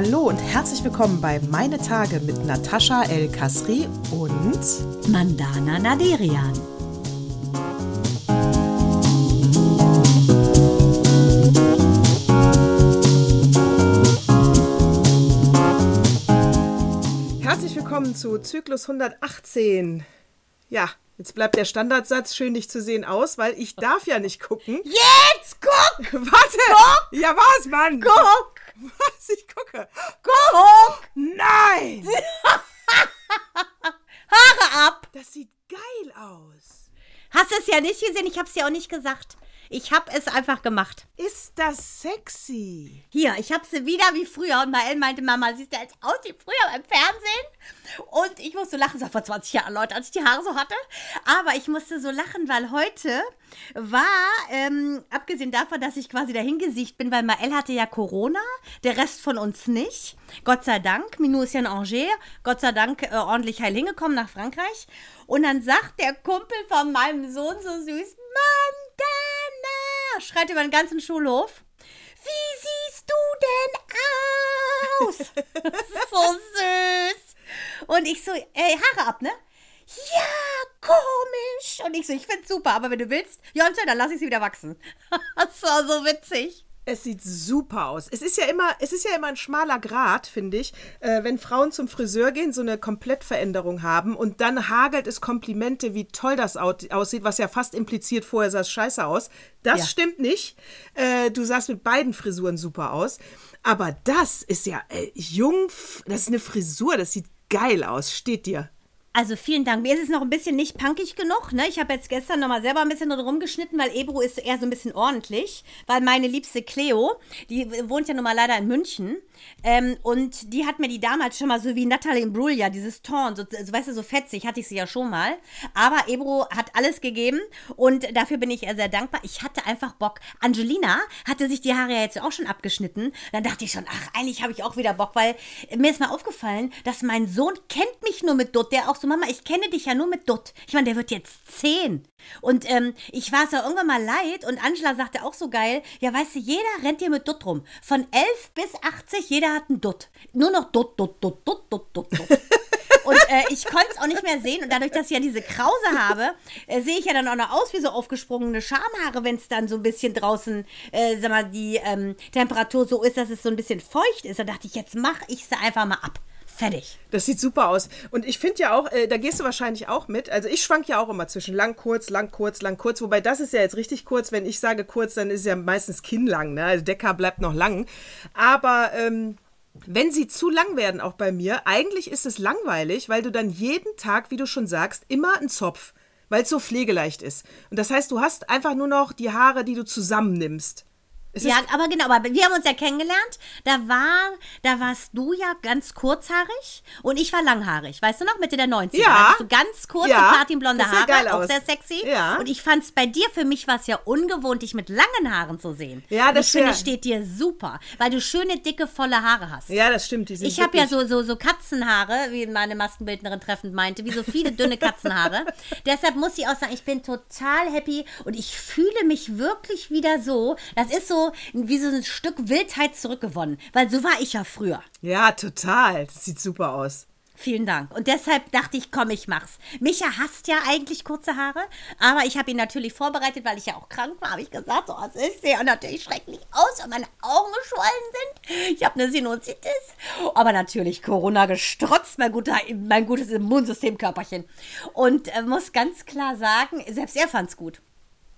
Hallo und herzlich willkommen bei Meine Tage mit Natascha El Kasri und Mandana Naderian. Herzlich willkommen zu Zyklus 118. Ja, jetzt bleibt der Standardsatz schön dich zu sehen aus, weil ich darf ja nicht gucken. Jetzt guck! Warte! Guck! Ja, was, Mann? Guck! Was? Ich gucke. Guck! Nein! Haare ab! Das sieht geil aus. Hast du es ja nicht gesehen? Ich hab's dir auch nicht gesagt. Ich hab es einfach gemacht. Ist das sexy? Hier, ich hab sie wieder wie früher. Und Mael meinte, Mama, siehst du jetzt aus wie früher beim Fernsehen? Und ich musste lachen, sag vor 20 Jahren, Leute, als ich die Haare so hatte. Aber ich musste so lachen, weil heute war, ähm, abgesehen davon, dass ich quasi dahingesicht bin, weil Mael hatte ja Corona, der Rest von uns nicht. Gott sei Dank. Minou ist ja in Angers. Gott sei Dank äh, ordentlich heil hingekommen nach Frankreich. Und dann sagt der Kumpel von meinem Sohn so süß, Schreit über den ganzen Schulhof. Wie siehst du denn aus? so süß. Und ich so, ey, Haare ab, ne? Ja, komisch. Und ich so, ich find's super, aber wenn du willst, Jonte, dann lass ich sie wieder wachsen. das war so witzig. Es sieht super aus. Es ist ja immer, es ist ja immer ein schmaler Grad, finde ich, äh, wenn Frauen zum Friseur gehen, so eine Komplettveränderung haben und dann hagelt es Komplimente, wie toll das au aussieht, was ja fast impliziert, vorher sah es scheiße aus. Das Ja. stimmt nicht. Äh, du sahst mit beiden Frisuren super aus. Aber das ist ja äh, jung, das ist eine Frisur, das sieht geil aus. Steht dir. Also vielen Dank. Mir ist es noch ein bisschen nicht punkig genug. Ne? Ich habe jetzt gestern noch mal selber ein bisschen drin rumgeschnitten, weil Ebro ist eher so ein bisschen ordentlich. Weil meine liebste Cleo, die wohnt ja nun mal leider in München. Ähm, und die hat mir die damals schon mal so wie Natalie Imbruglia, dieses Torn, so, so, weißt du, so fetzig hatte ich sie ja schon mal. Aber Ebro hat alles gegeben und dafür bin ich sehr dankbar. Ich hatte einfach Bock. Angelina hatte sich die Haare ja jetzt auch schon abgeschnitten. Dann dachte ich schon, ach, eigentlich habe ich auch wieder Bock, weil mir ist mal aufgefallen, dass mein Sohn kennt mich nur mit Dutt. Der auch so, Mama, ich kenne dich ja nur mit Dutt. Ich meine, der wird jetzt zehn. Und ähm, ich war es ja irgendwann mal leid und Angela sagte auch so geil, ja, weißt du, jeder rennt hier mit Dutt rum. Von 11 bis 80, jeder hat einen Dutt. Nur noch Dutt, Dutt, Dutt, Dutt, Dutt, Dutt, Dutt. Und äh, ich konnte es auch nicht mehr sehen. Und dadurch, dass ich ja diese Krause habe, äh, sehe ich ja dann auch noch aus wie so aufgesprungene Schamhaare, wenn es dann so ein bisschen draußen, äh, sag mal, die ähm, Temperatur so ist, dass es so ein bisschen feucht ist. Da dachte ich, jetzt mache ich sie einfach mal ab. Fertig. Das sieht super aus. Und ich finde ja auch, äh, da gehst du wahrscheinlich auch mit. Also ich schwank ja auch immer zwischen lang, kurz, lang, kurz, lang, kurz. Wobei das ist ja jetzt richtig kurz. Wenn ich sage kurz, dann ist es ja meistens kinnlang. Ne? Also Decker bleibt noch lang. Aber ähm, wenn sie zu lang werden, auch bei mir, eigentlich ist es langweilig, weil du dann jeden Tag, wie du schon sagst, immer einen Zopf. Weil es so pflegeleicht ist. Und das heißt, du hast einfach nur noch die Haare, die du zusammennimmst. Es Ja, aber genau, aber wir haben uns ja kennengelernt. Da war, da warst du ja ganz kurzhaarig und ich war langhaarig. Weißt du noch, Mitte der 90er? Ja. Du ganz kurze, Ja. platinblonde Haare, geil auch aus. sehr sexy. Ja. Und ich fand es bei dir, für mich war es ja ungewohnt, dich mit langen Haaren zu sehen. Ja, das Ich finde, steht dir super, weil du schöne, dicke, volle Haare hast. ja, das stimmt. Ich habe ja so, so, so Katzenhaare, wie meine Maskenbildnerin treffend meinte, wie so viele dünne Katzenhaare. Deshalb muss ich auch sagen, ich bin total happy und ich fühle mich wirklich wieder so. Das ist so wie so ein Stück Wildheit zurückgewonnen, weil so war ich ja früher. Ja, total. Das sieht super aus. Vielen Dank. Und deshalb dachte ich, komm, ich mach's. Micha hasst ja eigentlich kurze Haare, aber ich habe ihn natürlich vorbereitet, weil ich ja auch krank war, habe ich gesagt, so, es ist sehe natürlich schrecklich aus, weil meine Augen geschwollen sind. Ich habe eine Sinusitis, aber natürlich Corona gestrotzt, mein, guter, mein gutes Immunsystemkörperchen. Und äh, muss ganz klar sagen, selbst er fand's gut.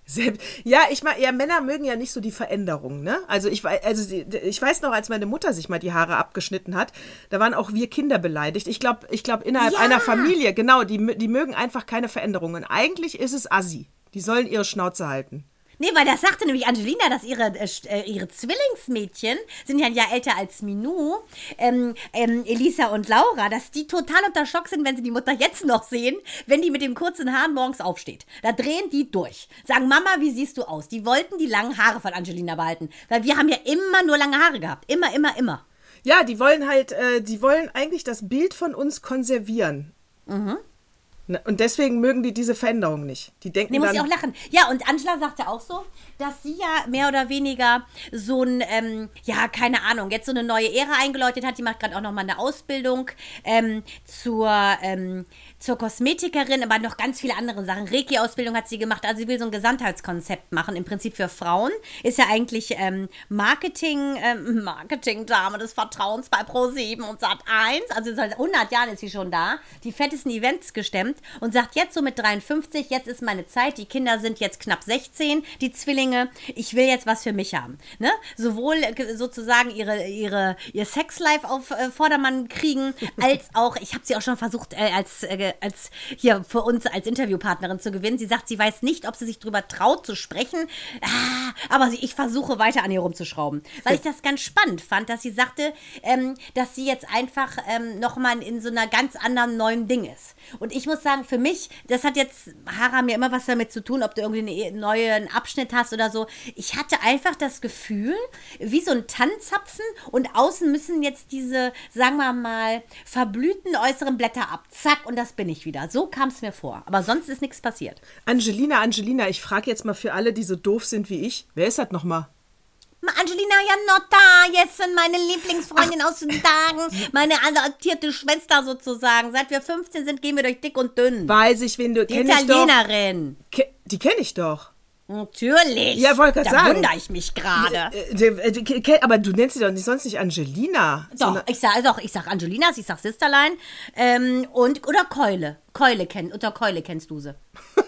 Selbst, ja, ich meine, ja, Männer mögen ja nicht so die Veränderung, ne? Also ich, also ich weiß noch, als meine Mutter sich mal die Haare abgeschnitten hat, da waren auch wir Kinder beleidigt. Ich glaube, ich glaube innerhalb Ja. einer Familie, genau, die, die mögen einfach keine Veränderungen. Eigentlich ist es assi. Die sollen ihre Schnauze halten. Nee, weil das sagte nämlich Angelina, dass ihre, äh, äh, ihre Zwillingsmädchen, sind ja ein Jahr älter als Minou, ähm, ähm, Elisa und Laura, dass die total unter Schock sind, wenn sie die Mutter jetzt noch sehen, wenn die mit dem kurzen Haaren morgens aufsteht. Da drehen die durch. Sagen, Mama, wie siehst du aus? Die wollten die langen Haare von Angelina behalten. Weil wir haben ja immer nur lange Haare gehabt. Immer, immer, immer. Ja, die wollen halt, äh, die wollen eigentlich das Bild von uns konservieren. Mhm. Ne, Und deswegen mögen die diese Veränderung nicht. Die denken Nee, muss ich auch lachen. Ja, und Angela sagte auch so, dass sie ja mehr oder weniger so ein, ähm, ja, keine Ahnung, jetzt so eine neue Ära eingeläutet hat. Die macht gerade auch nochmal eine Ausbildung ähm, zur, ähm, zur Kosmetikerin, aber noch ganz viele andere Sachen. Reiki-Ausbildung hat sie gemacht. Also sie will so ein Gesamtheitskonzept machen, im Prinzip für Frauen. Ist ja eigentlich ähm, Marketing, ähm, Marketing-Dame des Vertrauens bei Pro7 und Sat1. Also seit 100 Jahren ist sie schon da. Die fettesten Events gestemmt und sagt jetzt so mit 53, jetzt ist meine Zeit. Die Kinder sind jetzt knapp 16, die Zwillinge. Ich will jetzt was für mich haben. Ne? Sowohl äh, sozusagen ihre, ihre, ihr Sexlife auf äh, Vordermann kriegen, als auch, ich habe sie auch schon versucht, äh, als, äh, als hier für uns als Interviewpartnerin zu gewinnen. Sie sagt, sie weiß nicht, ob sie sich drüber traut zu sprechen, ah, aber sie, ich versuche weiter an ihr rumzuschrauben. Weil ich das ganz spannend fand, dass sie sagte, ähm, dass sie jetzt einfach ähm, nochmal in so einer ganz anderen neuen Ding ist. Und ich muss sagen, für mich, das hat jetzt, Hara, mir immer was damit zu tun, ob du irgendwie einen neuen Abschnitt hast oder so. Ich hatte einfach das Gefühl, wie so ein Tannenzapfen und außen müssen jetzt diese, sagen wir mal, verblühten äußeren Blätter ab. Zack, und das bin ich wieder. So kam es mir vor. Aber sonst ist nichts passiert. Angelina, Angelina, ich frage jetzt mal für alle, die so doof sind wie ich, wer ist das nochmal? Ma, Angelina Janotta, jetzt sind meine Lieblingsfreundin aus den Tagen, meine adoptierte Schwester sozusagen. Seit wir 15 sind, gehen wir durch dick und dünn. Weiß ich, wen du Die kenn. Italienerin. Ke die kenne ich doch. Natürlich. Ja, wollte grad da sagen. wundere ich mich gerade. Äh, äh, ke- aber du nennst sie doch nicht, sonst nicht Angelina. Doch, ich sag, doch, ich sag Angelinas, ich sag Sisterlein ähm, und oder Keule. Keule kenn, unter Keule kennst du sie.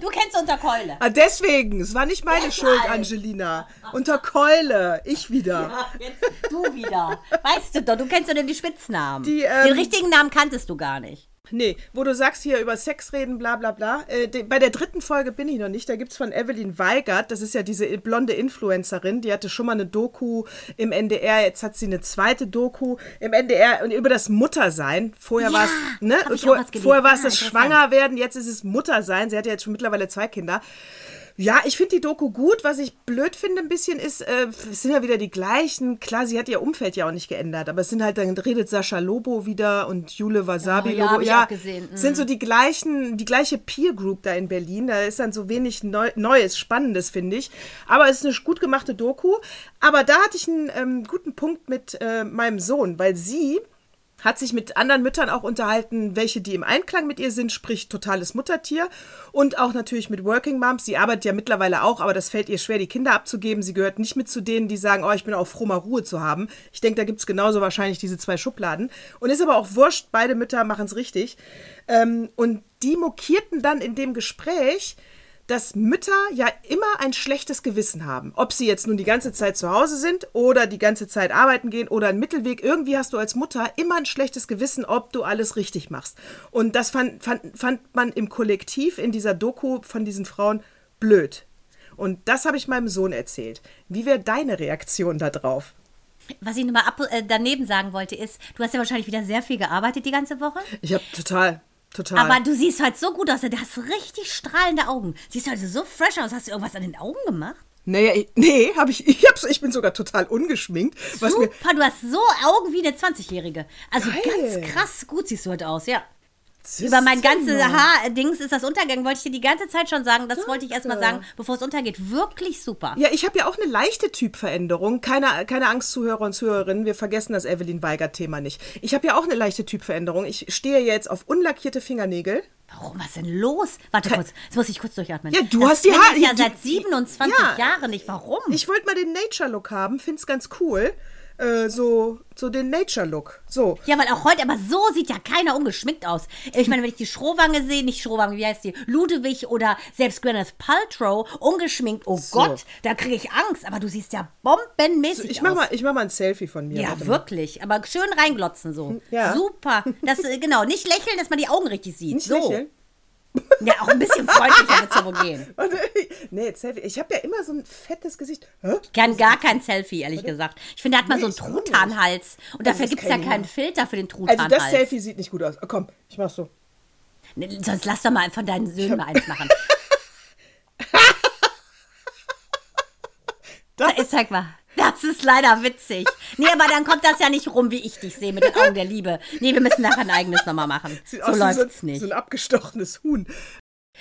du kennst unter Keule. Ah, deswegen, es war nicht meine Deshalb. Schuld, Angelina. Unter Keule, ich wieder. Jetzt du wieder. Weißt du doch, du kennst doch nur die Spitznamen. Die, ähm, Den richtigen Namen kanntest du gar nicht. Nee, wo du sagst hier über Sex reden, bla bla bla. Äh, de, bei der dritten Folge bin ich noch nicht. Da gibt es von Evelyn Weigert, das ist ja diese blonde Influencerin, die hatte schon mal eine Doku im NDR, jetzt hat sie eine zweite Doku im NDR und über das Muttersein. Vorher Ja, war es, ne? Vor, vorher war es Ah, das. Schwangerwerden, jetzt ist es Muttersein. Sie hat ja jetzt schon mittlerweile zwei Kinder. Ja, ich finde die Doku gut. Was ich blöd finde ein bisschen ist, äh, es sind ja wieder die gleichen. Klar, sie hat ihr Umfeld ja auch nicht geändert, aber es sind halt, dann redet Sascha Lobo wieder und Jule Wasabi Oh, ja, Lobo. gesehen. Mhm. Sind so die gleichen, die gleiche Peer Group da in Berlin. Da ist dann so wenig Neu Neues, Spannendes, finde ich. Aber es ist eine gut gemachte Doku. Aber da hatte ich einen ähm, guten Punkt mit äh, meinem Sohn, weil sie hat sich mit anderen Müttern auch unterhalten, welche die im Einklang mit ihr sind, sprich totales Muttertier und auch natürlich mit Working Moms. Sie arbeitet ja mittlerweile auch, aber das fällt ihr schwer, die Kinder abzugeben. Sie gehört nicht mit zu denen, die sagen, oh, ich bin auch froh, mal Ruhe zu haben. Ich denke, da gibt es genauso wahrscheinlich diese zwei Schubladen. Und ist aber auch wurscht, beide Mütter machen es richtig. Ähm, und die mokierten dann in dem Gespräch, dass Mütter ja immer ein schlechtes Gewissen haben. Ob sie jetzt nun die ganze Zeit zu Hause sind oder die ganze Zeit arbeiten gehen oder einen Mittelweg. Irgendwie hast du als Mutter immer ein schlechtes Gewissen, ob du alles richtig machst. Und das fand, fand, fand man im Kollektiv in dieser Doku von diesen Frauen blöd. Und das habe ich meinem Sohn erzählt. Wie wäre deine Reaktion darauf? Was ich nochmal ab, äh, daneben sagen wollte, ist, du hast ja wahrscheinlich wieder sehr viel gearbeitet die ganze Woche. Ich habe total, total. Aber du siehst halt so gut aus. Du hast richtig strahlende Augen. Siehst also so fresh aus. Hast du irgendwas an den Augen gemacht? naja, ich- nee, habe ich, ich, hab's, ich bin sogar total ungeschminkt. Super, du hast so Augen wie eine 20-Jährige. Also Geil. ganz krass gut siehst du heute aus, ja. Über mein ganzes Haardings ist das untergegangen, wollte ich dir die ganze Zeit schon sagen. Das wollte ich erst mal sagen, bevor es untergeht. Wirklich super. Ja, ich habe ja auch eine leichte Typveränderung. Keine, keine Angst, Zuhörer und Zuhörerinnen, wir vergessen das Evelyn Weigert-Thema nicht. Ich habe ja auch eine leichte Typveränderung. Ich stehe jetzt auf unlackierte Fingernägel. Warum, was ist denn los? Warte kurz, jetzt muss ich kurz durchatmen. Ja, du das hast die Haare- ich ja seit 27 Ja. Jahren nicht. Warum? Ich wollte mal den Nature-Look haben, find's ganz cool. Äh, so, so den Nature-Look. So. Ja, weil auch heute, aber so sieht ja keiner ungeschminkt aus. Ich meine, wenn ich die Schrohwange sehe, nicht Schrohwange, wie heißt die? Ludwig oder selbst Gwyneth Paltrow, ungeschminkt, oh Gott, da kriege ich Angst. Aber du siehst ja bombenmäßig Ich mach, aus. mal, ich mach mal ein Selfie von mir. ja, wirklich. Aber schön reinglotzen so. Ja. Super. Das, äh, genau, nicht lächeln, dass man die Augen richtig sieht. Nicht so. lächeln. Ja, auch ein bisschen freundlicher wird es gehen. Nee, Selfie. Ich habe ja immer so ein fettes Gesicht. Hä? Gern gar kein Selfie, ehrlich gesagt. Ich finde, da hat man Nee, so einen ich. Truthahnhals. Und dafür gibt es ja kein- keinen Filter für den Also Truthahnhals. das Selfie sieht nicht gut aus. Oh, komm, ich mach so. Nee, Sonst lass doch mal von deinen Söhnen mal eins machen. Das, Zeig mal. Da, Das ist leider witzig. Nee, aber dann kommt das ja nicht rum, wie ich dich sehe, mit den Augen der Liebe. Nee, wir müssen nachher ein eigenes nochmal machen. Sieht so aus läuft's so, nicht. so ein abgestochenes Huhn.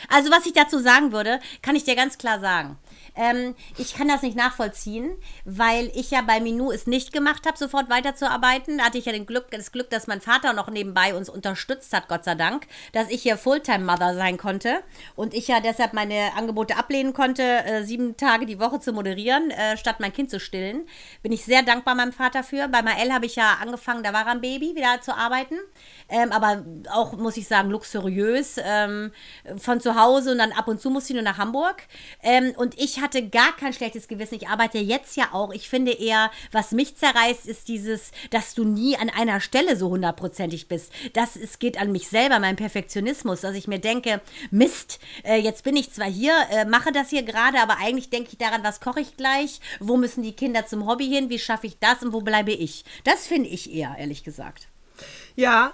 Also, was ich dazu sagen würde, kann ich dir ganz klar sagen. Ähm, ich kann das nicht nachvollziehen, weil ich ja bei Minou es nicht gemacht habe, sofort weiterzuarbeiten. Da hatte ich ja den Glück, das Glück, dass mein Vater noch nebenbei uns unterstützt hat, Gott sei Dank, dass ich hier Fulltime-Mother sein konnte und ich ja deshalb meine Angebote ablehnen konnte, äh, sieben Tage die Woche zu moderieren, äh, statt mein Kind zu stillen. Bin ich sehr dankbar meinem Vater für. Bei Mael habe ich ja angefangen, da war ein Baby, wieder zu arbeiten. Ähm, aber auch, muss ich sagen, luxuriös. Ähm, von zu Hause und dann ab und zu musste ich nur nach Hamburg. Ähm, und ich hatte gar kein schlechtes Gewissen. Ich arbeite jetzt ja auch. Ich finde eher, was mich zerreißt, ist dieses, dass du nie an einer Stelle so hundertprozentig bist. Das es geht an mich selber, mein Perfektionismus, dass ich mir denke, Mist, äh, jetzt bin ich zwar hier, äh, mache das hier gerade, aber eigentlich denke ich daran, was koche ich gleich, wo müssen die Kinder zum Hobby hin, wie schaffe ich das und wo bleibe ich. Das finde ich eher, ehrlich gesagt. Ja,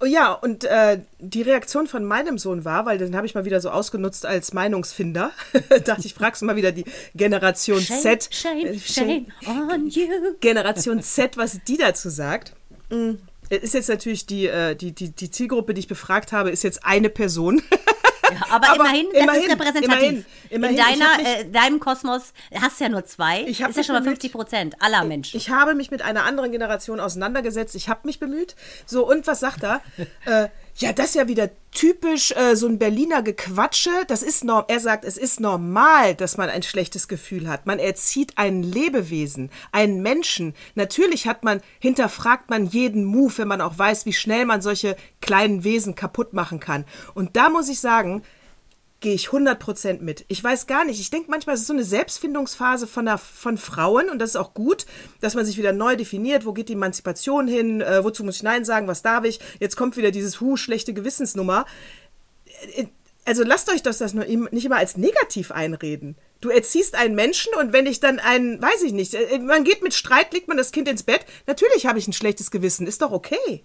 oh ja, und äh, die Reaktion von meinem Sohn war, weil den habe ich mal wieder so ausgenutzt als Meinungsfinder. Dachte ich, fragst mal wieder die Generation Shame, Z. shame, äh, shame on you. Generation Z, was die dazu sagt. Mm, Ist jetzt natürlich die, äh, die, die, die Zielgruppe, die ich befragt habe, ist jetzt eine Person. Ja, aber, Aber immerhin, das immerhin, ist repräsentativ. immerhin, immerhin. In Ich deiner, mich- äh, deinem Kosmos hast du ja nur zwei. Ich ist ja schon mal bemüht. 50 Prozent aller Menschen. Ich habe mich mit einer anderen Generation auseinandergesetzt. Ich habe mich bemüht. So, und was sagt er? äh, ja, das ist ja wieder typisch äh, so ein Berliner Gequatsche. Das ist norm er sagt, es ist normal, dass man ein schlechtes Gefühl hat. Man erzieht ein Lebewesen, einen Menschen. Natürlich hat man, hinterfragt man jeden Move, wenn man auch weiß, wie schnell man solche kleinen Wesen kaputt machen kann. Und da muss ich sagen, gehe ich 100% mit. Ich weiß gar nicht. Ich denke manchmal, es ist so eine Selbstfindungsphase von, der, von Frauen und das ist auch gut, dass man sich wieder neu definiert. Wo geht die Emanzipation hin? Äh, wozu muss ich Nein sagen? Was darf ich? Jetzt kommt wieder dieses Hu, schlechte Gewissensnummer. Äh, Also lasst euch das, das nur nicht immer als negativ einreden. Du erziehst einen Menschen und wenn ich dann einen, weiß ich nicht, äh, man geht mit Streit, legt man das Kind ins Bett. Natürlich habe ich ein schlechtes Gewissen, ist doch okay.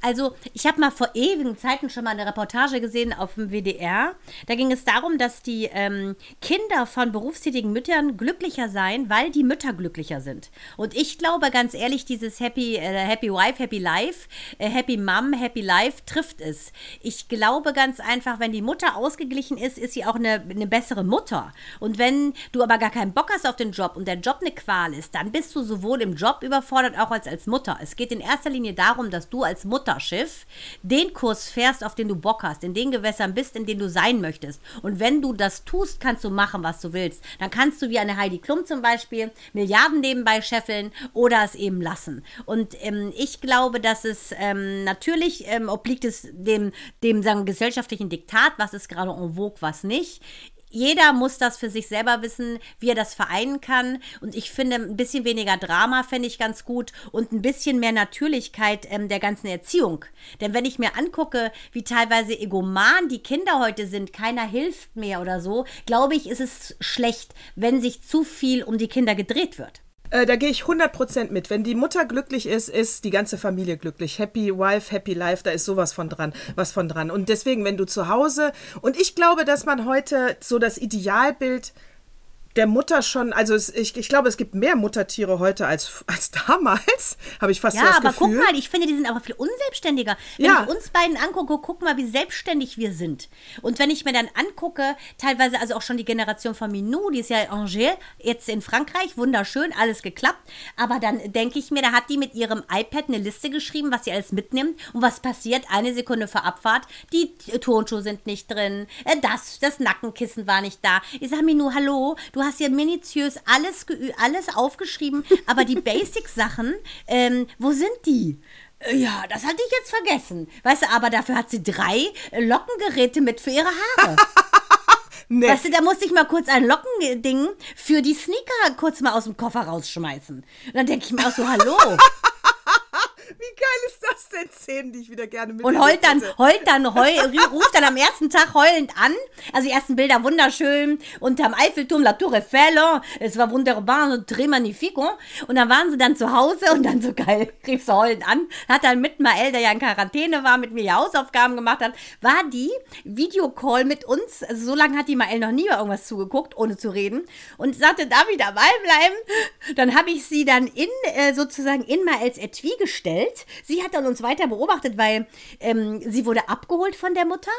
Also, ich habe mal vor ewigen Zeiten schon mal eine Reportage gesehen auf dem WDR. Da ging es darum, dass die ähm, Kinder von berufstätigen Müttern glücklicher seien, weil die Mütter glücklicher sind. Und ich glaube ganz ehrlich, dieses Happy, äh, Happy Wife, Happy Life, äh, Happy Mom, Happy Life trifft es. Ich glaube ganz einfach, wenn die Mutter ausgeglichen ist, ist sie auch eine, eine bessere Mutter. Und wenn du aber gar keinen Bock hast auf den Job und der Job eine Qual ist, dann bist du sowohl im Job überfordert, auch als als Mutter. Es geht in erster Linie darum, dass du als Mutterschiff den Kurs fährst, auf den du Bock hast, in den Gewässern bist, in denen du sein möchtest. Und wenn du das tust, kannst du machen, was du willst. Dann kannst du wie eine Heidi Klum zum Beispiel Milliarden nebenbei scheffeln oder es eben lassen. Und ähm, ich glaube, dass es ähm, natürlich ähm, obliegt es dem, dem sagen, gesellschaftlichen Diktat, was ist gerade en vogue, was nicht jeder muss das für sich selber wissen, wie er das vereinen kann. Und ich finde, ein bisschen weniger Drama fände ich ganz gut und ein bisschen mehr Natürlichkeit ähm, der ganzen Erziehung. Denn wenn ich mir angucke, wie teilweise egoman die Kinder heute sind, keiner hilft mehr oder so, glaube ich, ist es schlecht, wenn sich zu viel um die Kinder gedreht wird. Äh, da gehe ich 100% mit. Wenn die Mutter glücklich ist, ist die ganze Familie glücklich. Happy Wife, Happy Life, da ist sowas von dran, was von dran. Und deswegen, wenn du zu Hause, und ich glaube, dass man heute so das Idealbild der Mutter schon, also es, ich, ich glaube, es gibt mehr Muttertiere heute als, als damals, habe ich fast so Ja, das aber Gefühl. guck mal, ich finde, die sind aber viel unselbstständiger. Wenn Ja. ich uns beiden angucke, guck mal, wie selbstständig wir sind. Und wenn ich mir dann angucke, teilweise also auch schon die Generation von Minou, die ist ja in Angers, jetzt in Frankreich, wunderschön, alles geklappt. Aber dann denke ich mir, da hat die mit ihrem iPad eine Liste geschrieben, was sie alles mitnimmt und was passiert eine Sekunde vor Abfahrt. Die Turnschuhe sind nicht drin, äh, das, das Nackenkissen war nicht da. Ich sage Minou, hallo, du hast hier minutiös alles, alles aufgeschrieben, aber die Basic-Sachen, ähm, wo sind die? Äh, Ja, das hatte ich jetzt vergessen. Weißt du, aber dafür hat sie drei äh, Lockengeräte mit für ihre Haare. Nee. Weißt du, da musste ich mal kurz ein Lockending für die Sneaker kurz mal aus dem Koffer rausschmeißen. Und dann denke ich mir auch so, hallo. Wie geil ist das denn? Szenen, die ich wieder gerne mit Und heult dann, heult dann, heul, ruft dann am ersten Tag heulend an. Also die ersten Bilder wunderschön. Unterm Eiffelturm, La Tour Eiffel. Es war wunderbar, so très magnifique. Und dann waren sie dann zu Hause und dann so geil, rief sie heulend an. Hat dann mit Mael, der ja in Quarantäne war, mit mir ja Hausaufgaben gemacht hat, war die Videocall mit uns. Also so lange hat die Mael noch nie bei irgendwas zugeguckt, ohne zu reden. Und sagte, darf ich dabei bleiben? Dann habe ich sie dann in, äh, sozusagen in Maels Etui gestellt. Sie hat dann uns weiter beobachtet, weil ähm, sie wurde abgeholt von der Mutter.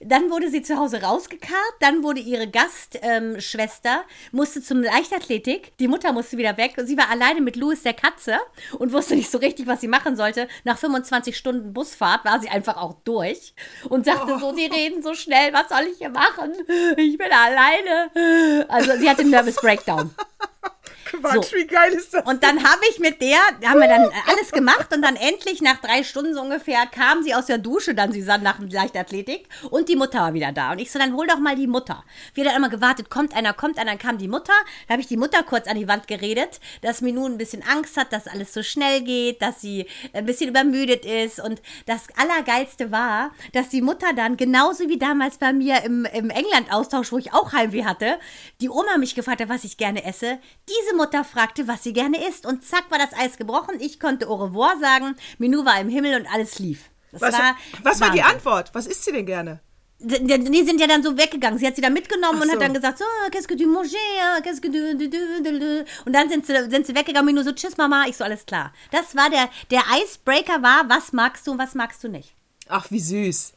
Dann wurde sie zu Hause rausgekarrt. Dann wurde ihre Gastschwester, ähm, musste zum Leichtathletik. Die Mutter musste wieder weg. Und sie war alleine mit Louis, der Katze, und wusste nicht so richtig, was sie machen sollte. Nach 25 Stunden Busfahrt war sie einfach auch durch und sagte oh. so, die reden so schnell, was soll ich hier machen? Ich bin alleine. Also sie hatte einen Nervous Breakdown. Quatsch, so. wie geil ist das? Und dann habe ich mit der, haben wir dann alles gemacht und dann endlich nach drei Stunden so ungefähr kam sie aus der Dusche, dann sie sah nach Leichtathletik und die Mutter war wieder da. Und ich so, dann hol doch mal die Mutter. Wir dann immer gewartet, kommt einer, kommt einer, dann kam die Mutter. Da habe ich die Mutter kurz an die Wand geredet, dass Minou ein bisschen Angst hat, dass alles so schnell geht, dass sie ein bisschen übermüdet ist. Und das Allergeilste war, dass die Mutter dann, genauso wie damals bei mir im, im England-Austausch, wo ich auch Heimweh hatte, die Oma mich gefragt hat, was ich gerne esse, diese Mutter fragte, was sie gerne isst. Und zack war das Eis gebrochen. Ich konnte au revoir sagen. Minou war im Himmel und alles lief. Das was war, was war die Antwort? Was isst sie denn gerne? Die sind ja dann so weggegangen. Sie hat sie dann mitgenommen so. und hat dann gesagt, so, qu'est-ce que tu manges, qu'est-ce que du, du, du, du, Und dann sind sie, sind sie weggegangen und nur so, tschüss Mama, ich so, alles klar. Das war der, der Icebreaker war, was magst du und was magst du nicht. Ach, wie süß.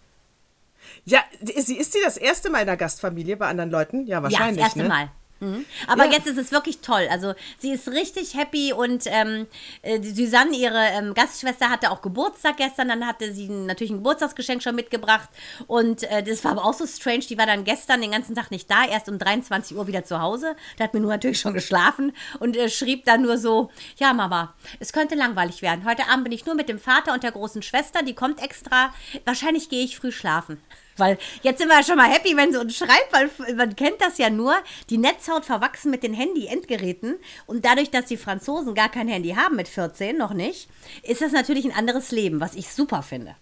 Ja, sie ist sie das erste Mal in der Gastfamilie bei anderen Leuten? Ja, wahrscheinlich. Ja, das erste ne? Mal. Mhm. Aber ja. jetzt ist es wirklich toll. Also sie ist richtig happy und ähm, äh, Susanne, ihre ähm, Gastschwester, hatte auch Geburtstag gestern. Dann hatte sie natürlich ein Geburtstagsgeschenk schon mitgebracht. Und äh, das war aber auch so strange. Die war dann gestern den ganzen Tag nicht da, erst um 23 Uhr wieder zu Hause. Da hat mir nur natürlich schon geschlafen und äh, schrieb dann nur so: Ja, Mama, es könnte langweilig werden. Heute Abend bin ich nur mit dem Vater und der großen Schwester. Die kommt extra. Wahrscheinlich gehe ich früh schlafen. Weil jetzt sind wir ja schon mal happy, wenn sie uns schreibt, weil man kennt das ja nur. Die Netzhaut verwachsen mit den Handy-Endgeräten. Und dadurch, dass die Franzosen gar kein Handy haben mit 14, noch nicht, ist das natürlich ein anderes Leben, was ich super finde.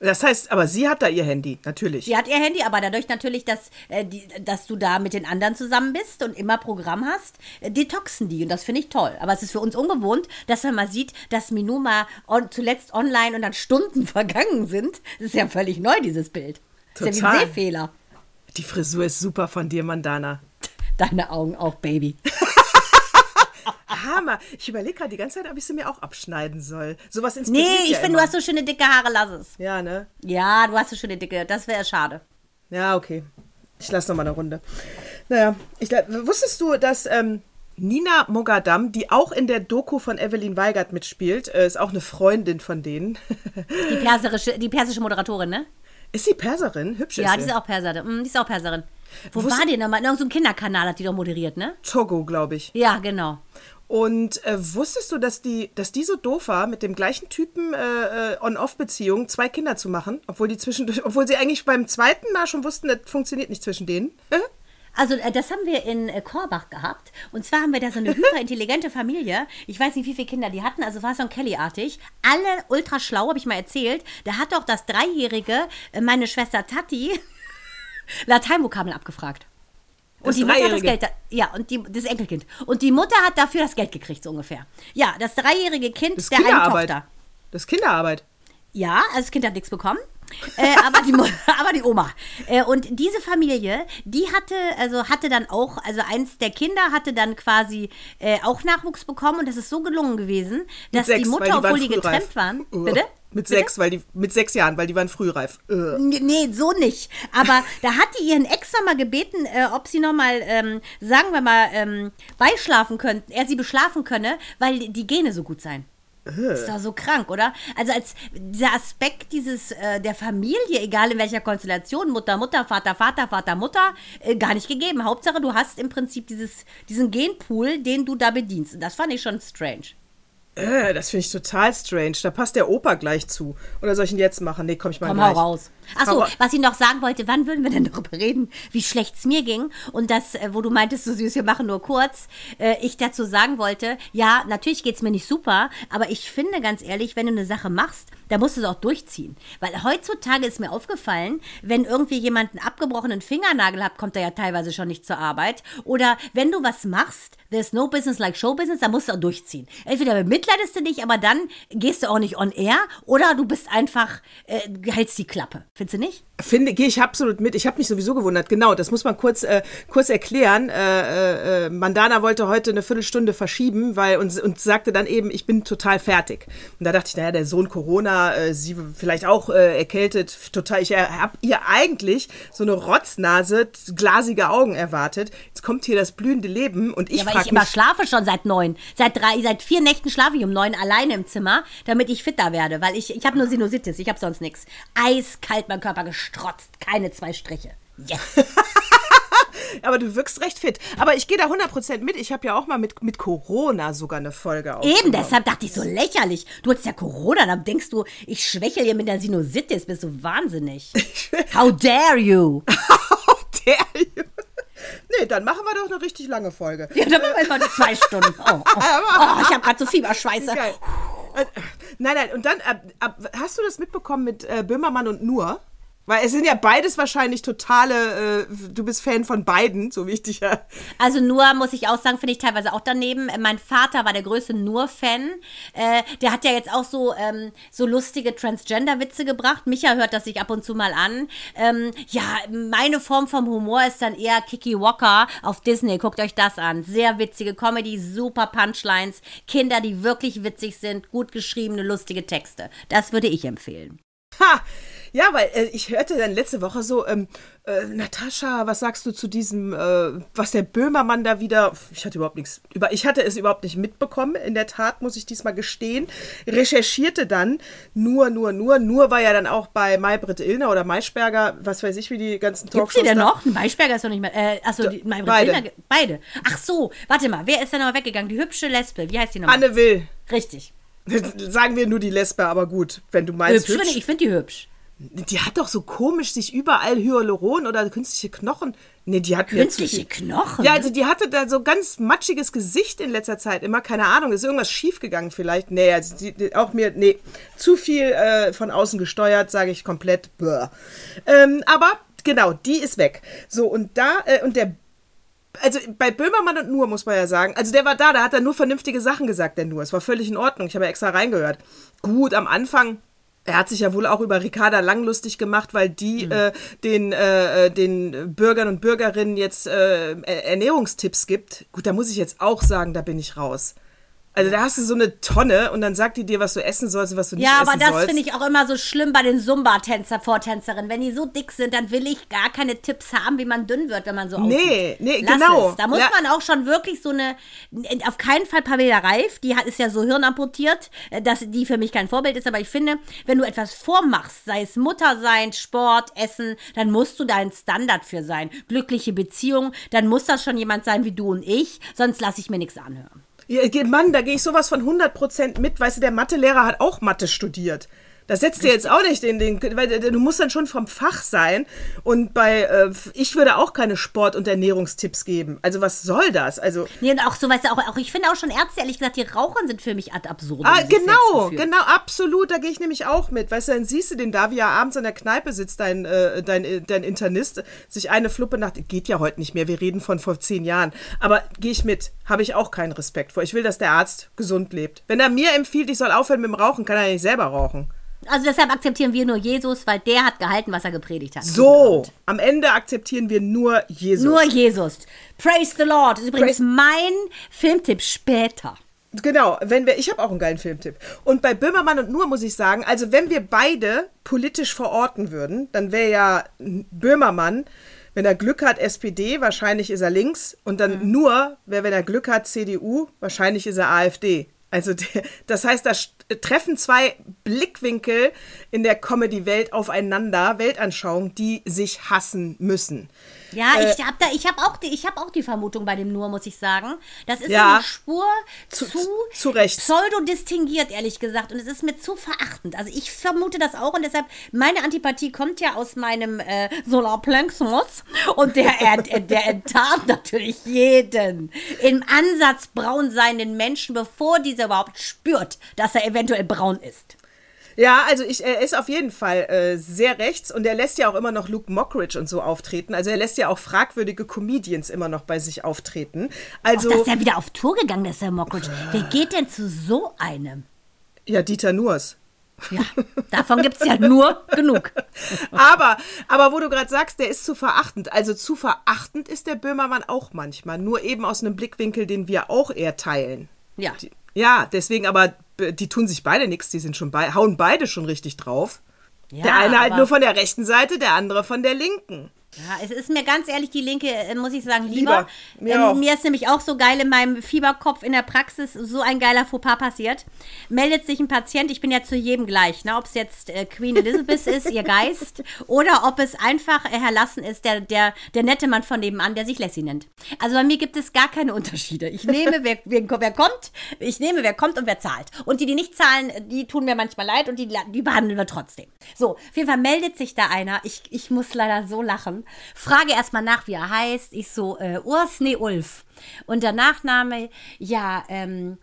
Das heißt, aber sie hat da ihr Handy, natürlich. Sie hat ihr Handy, aber dadurch natürlich, dass, äh, die, dass du da mit den anderen zusammen bist und immer Programm hast, äh, detoxen die. Und das finde ich toll. Aber es ist für uns ungewohnt, dass man mal sieht, dass Minou mal on, zuletzt online und dann Stunden vergangen sind. Das ist ja völlig neu, dieses Bild. Total. ist ja wie ein Sehfehler. Die Frisur ist super von dir, Mandana. Deine Augen auch, Baby. Hammer. Ich überlege gerade die ganze Zeit, ob ich sie mir auch abschneiden soll. Sowas inspiriert Nee, ich ja finde, du hast so schöne dicke Haare, lass es. Ja, ne? Ja, du hast so schöne dicke, das wäre schade. Ja, okay. Ich lasse noch mal eine Runde. Naja, ich, wusstest du, dass ähm, Nina Mogadam, die auch in der Doku von Evelyn Weigert mitspielt, äh, ist auch eine Freundin von denen. Die persische, die persische Moderatorin, ne? Ist sie Perserin? Hübsch ist Ja, die ist auch Perserin. Mm, die ist auch Perserin. Wo Wusste war die nochmal? In irgendeinem Kinderkanal hat die doch moderiert, ne? Togo, glaube ich. Ja, genau. Und äh, wusstest du, dass die, dass die so doof war, mit dem gleichen Typen äh, äh On-Off-Beziehung zwei Kinder zu machen, obwohl die zwischendurch, obwohl sie eigentlich beim zweiten Mal schon wussten, das funktioniert nicht zwischen denen? Also äh, das haben wir in äh, Korbach gehabt. Und zwar haben wir da so eine hyperintelligente Familie. Ich weiß nicht, wie viele Kinder die hatten. Also war es so ein Kelly-artig. Alle ultra schlau, habe ich mal erzählt. Da hat doch das Dreijährige, äh, meine Schwester Tati, Lateinvokabeln abgefragt. Und das die Mutter hat das Geld, ja, und die, das Enkelkind. Und die Mutter hat dafür das Geld gekriegt, so ungefähr. Ja, das dreijährige Kind das der einen Tochter. Das ist Kinderarbeit. Ja, also das Kind hat nichts bekommen. Äh, aber, die, aber die Oma. Äh, und diese Familie, die hatte, also hatte dann auch, also eins der Kinder hatte dann quasi äh, auch Nachwuchs bekommen und das ist so gelungen gewesen, dass sechs, die Mutter, die obwohl die getrennt waren, bitte? Mit Bitte? sechs, weil die mit sechs Jahren, weil die waren frühreif. Uh. Nee, so nicht. Aber da hat die ihren Ex mal gebeten, äh, ob sie noch mal, ähm, sagen wir mal, ähm, beischlafen könnten, er sie beschlafen könne, weil die Gene so gut seien. Ist doch so krank, oder? Also als dieser Aspekt dieses äh, der Familie, egal in welcher Konstellation, Mutter, Mutter, Vater, Vater, Vater, Mutter, äh, gar nicht gegeben. Hauptsache, du hast im Prinzip dieses, diesen Genpool, den du da bedienst. Und das fand ich schon strange. Äh, das finde ich total strange. Da passt der Opa gleich zu. Oder soll ich ihn jetzt machen? Nee, komm ich mal Komm, gleich. hau raus. Achso, was ich noch sagen wollte, wann würden wir denn darüber reden, wie schlecht es mir ging? Und das, äh, wo du meintest, du süß, wir machen nur kurz, äh, ich dazu sagen wollte, ja, natürlich geht es mir nicht super, aber ich finde ganz ehrlich, wenn du eine Sache machst, dann musst du es auch durchziehen. Weil heutzutage ist mir aufgefallen, wenn irgendwie jemand einen abgebrochenen Fingernagel hat, kommt er ja teilweise schon nicht zur Arbeit. Oder wenn du was machst, there's no business like show business, dann musst du auch durchziehen. Entweder bemitleidest du dich, aber dann gehst du auch nicht on air, oder du bist einfach, äh, hältst die Klappe. Findest du nicht? Finde, gehe ich absolut mit. Ich habe mich sowieso gewundert. Genau, das muss man kurz, äh, kurz erklären. Äh, äh, Mandana wollte heute eine Viertelstunde verschieben, weil und, und sagte dann eben, ich bin total fertig. Und da dachte ich, naja, der Sohn Corona, äh, sie vielleicht auch äh, erkältet, total. Ich habe ihr eigentlich so eine Rotznase, glasige Augen erwartet. Jetzt kommt hier das blühende Leben und ich Ja, weil ich immer schlafe schon seit neun. Seit drei, seit vier Nächten schlafe ich um neun alleine im Zimmer, damit ich fitter werde. Weil ich, ich habe nur Sinusitis, ich habe sonst nichts. Eiskalt mein Körper gestrotzt, keine zwei Striche. Yes. aber du wirkst recht fit. Aber ich gehe da 100% mit. Ich habe ja auch mal mit, mit Corona sogar eine Folge auf. Eben, deshalb dachte ich so lächerlich. Du hattest ja Corona, dann denkst du, ich schwächel hier mit der Sinusitis, bist du wahnsinnig. How dare you? Der Nee, dann machen wir doch eine richtig lange Folge. Ja, dann machen wir heute zwei Stunden. Oh, oh. oh ich habe gerade so Fieberschweiße. Geil. Äh, Nein, nein, und dann, ab, ab, hast du das mitbekommen mit äh, Böhmermann und Nur? Weil es sind ja beides wahrscheinlich totale, äh, du bist Fan von beiden, so wie ich dich ja. Also nur, muss ich auch sagen, finde ich teilweise auch daneben. Äh, Mein Vater war der größte Nur-Fan. Äh, der hat ja jetzt auch so, ähm, so lustige Transgender-Witze gebracht. Micha hört das sich ab und zu mal an. Ähm, ja, meine Form vom Humor ist dann eher Kiki Walker auf Disney. Guckt euch das an. Sehr witzige Comedy, super Punchlines. Kinder, die wirklich witzig sind, gut geschriebene, lustige Texte. Das würde ich empfehlen. Ha! Ja, weil äh, ich hörte dann letzte Woche so, ähm, äh, Natascha, was sagst du zu diesem, äh, was der Böhmermann da wieder, ich hatte überhaupt nichts, über, ich hatte es überhaupt nicht mitbekommen, in der Tat, muss ich diesmal gestehen, recherchierte dann, nur, nur, nur, nur war ja dann auch bei Maybrit Illner oder Maischberger, was weiß ich, wie die ganzen Gibt's Talkshows die denn da- noch? Maischberger ist doch nicht mehr. Äh, achso, die, Maybrit beide. Illner- beide. Ach so, warte mal, wer ist denn noch weggegangen? Die hübsche Lesbe. Wie heißt die nochmal? Anne Will. Richtig. Sagen wir nur die Lesbe, aber gut, wenn du meinst Hübsch, hübsch. Ich finde die hübsch. Die hat doch so komisch sich überall Hyaluron oder künstliche Knochen. Nee, die hat Künstliche Knochen? Ja, also die hatte da so ganz matschiges Gesicht in letzter Zeit. Immer, keine Ahnung, ist irgendwas schiefgegangen vielleicht. Nee, also die, die, auch mir, nee, zu viel äh, von außen gesteuert, sage ich komplett. Ähm, aber genau, die ist weg. So, und da, äh, und der also bei Böhmermann und Nur muss man ja sagen, also der war da, da hat er nur vernünftige Sachen gesagt, der Nur. Es war völlig in Ordnung. Ich habe ja extra reingehört. Gut, am Anfang. Er hat sich ja wohl auch über Ricarda Lang lustig gemacht, weil die äh, den, äh, den Bürgern und Bürgerinnen jetzt äh, Er- Ernährungstipps gibt. Gut, da muss ich jetzt auch sagen, da bin ich raus. Also da hast du so eine Tonne und dann sagt die dir, was du essen sollst und was du nicht Ja, essen aber das sollst. finde ich auch immer so schlimm bei den Zumba-Tänzer, Vortänzerinnen. Wenn die so dick sind, dann will ich gar keine Tipps haben, wie man dünn wird, wenn man so Nee, aussieht. nee, Lass genau. Es. Da muss Ja. man auch schon wirklich so eine, auf keinen Fall Pamela Reif, die hat, ist ja so hirnamputiert, äh, dass die für mich kein Vorbild ist, aber ich finde, wenn du etwas vormachst, sei es Mutter sein, Sport, Essen, dann musst du da ein Standard für sein. Glückliche Beziehung, dann muss das schon jemand sein wie du und ich, sonst lasse ich mir nichts anhören. Mann, da gehe ich sowas von 100% mit. Weißt du, der Mathelehrer hat auch Mathe studiert. Das setzt dir jetzt auch nicht in den, weil äh, du musst dann schon vom Fach sein. Und bei, äh, ich würde auch keine Sport- und Ernährungstipps geben. Also was soll das? Also, Nee, und auch so, weißt du, auch, auch ich finde auch schon Ärzte, ehrlich gesagt, die Rauchern sind für mich ad absurdum. ah, genau, genau, absolut, da gehe ich nämlich auch mit. Weißt du, dann siehst du den da, wie er abends an der Kneipe sitzt, dein, äh, dein, äh, dein Internist, sich eine Fluppe nach, geht ja heute nicht mehr, wir reden von vor zehn Jahren. Aber gehe ich mit, habe ich auch keinen Respekt vor. Ich will, dass der Arzt gesund lebt. Wenn er mir empfiehlt, ich soll aufhören mit dem Rauchen, kann er ja nicht selber rauchen. Also deshalb akzeptieren wir nur Jesus, weil der hat gehalten, was er gepredigt hat. So, am Ende akzeptieren wir nur Jesus. Nur Jesus. Praise the Lord. Das ist übrigens Praise- mein Filmtipp später. Genau, wenn wir, ich habe auch einen geilen Filmtipp. Und bei Böhmermann und Nur muss ich sagen, also wenn wir beide politisch verorten würden, dann wäre ja Böhmermann, wenn er Glück hat, SPD, wahrscheinlich ist er links. Und dann Nur, wer, wenn er Glück hat, CDU, wahrscheinlich ist er AfD. Also das heißt, da st- treffen zwei Blickwinkel in der Comedy-Welt aufeinander, Weltanschauung, die sich hassen müssen. Ja, Äh, ich habe da, ich habe auch, die, ich habe auch die Vermutung bei dem Nur, muss ich sagen. Das ist Ja. eine Spur zu, Zu- zu rechts. pseudo-distinguiert, ehrlich gesagt. Und es ist mir zu verachtend. Also ich vermute das auch und deshalb, meine Antipathie kommt ja aus meinem äh, Solarplexus und der, er, der enttarnt natürlich jeden im Ansatz braun seienden Menschen, bevor dieser überhaupt spürt, dass er eventuell braun ist. Ja, also ich, er ist auf jeden Fall äh, sehr rechts und er lässt ja auch immer noch Luke Mockridge und so auftreten. Also er lässt ja auch fragwürdige Comedians immer noch bei sich auftreten. Also, Dass er wieder auf Tour gegangen ist, Herr Mockridge. Wer geht denn zu so einem? ja, Dieter Nuors. Ja, davon gibt es ja nur genug. Aber, aber wo du gerade sagst, der ist zu verachtend. Also zu verachtend ist der Böhmermann auch manchmal. Nur eben aus einem Blickwinkel, den wir auch eher teilen. Ja. Ja, deswegen aber, die tun sich beide nichts. Die sind schon bei, hauen beide schon richtig drauf. Ja, der eine halt nur von der rechten Seite, der andere von der linken. Ja, es ist mir ganz ehrlich die Linke, äh, muss ich sagen, lieber. Lieber. Mir ähm, mir ist nämlich auch so geil in meinem Fieberkopf in der Praxis so ein geiler Fauxpas passiert. Meldet sich ein Patient, ich bin ja zu jedem gleich, ne? ob es jetzt äh, Queen Elizabeth ist, ihr Geist, oder ob es einfach äh, Herr Lassen ist, der, der, der nette Mann von nebenan, der sich Lassie nennt. Also bei mir gibt es gar keine Unterschiede. Ich nehme, wer, wer, wer kommt, ich nehme, wer kommt und wer zahlt. Und die, die nicht zahlen, die tun mir manchmal leid und die, die behandeln wir trotzdem. So, auf jeden Fall meldet sich da einer. Ich, ich muss leider so lachen. Frage erstmal nach, wie er heißt. Ich so, äh, Urs, nee, Ulf. Und der Nachname, ja, ähm,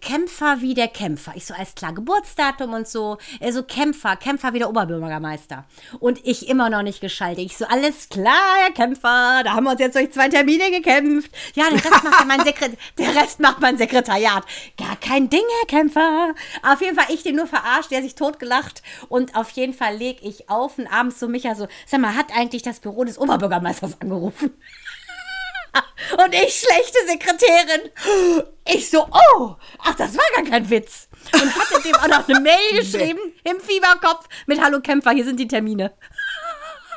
Kämpfer wie der Kämpfer. Ich so, alles klar, Geburtsdatum und so. Er so, Kämpfer, Kämpfer wie der Oberbürgermeister. Und ich immer noch nicht geschaltet. Ich so, alles klar, Herr Kämpfer, da haben wir uns jetzt durch zwei Termine gekämpft. Ja, der Rest macht mein Sekret der Rest macht mein Sekretariat. Gar kein Ding, Herr Kämpfer. Auf jeden Fall, ich den nur verarscht, der sich totgelacht. Und auf jeden Fall leg ich auf und abends so Micha so, sag mal, hat eigentlich das Büro des Oberbürgermeisters angerufen? Und ich, schlechte Sekretärin, ich so, oh, ach, das war gar kein Witz. Und hatte dem auch noch eine Mail geschrieben im Fieberkopf mit Hallo Kämpfer, hier sind die Termine.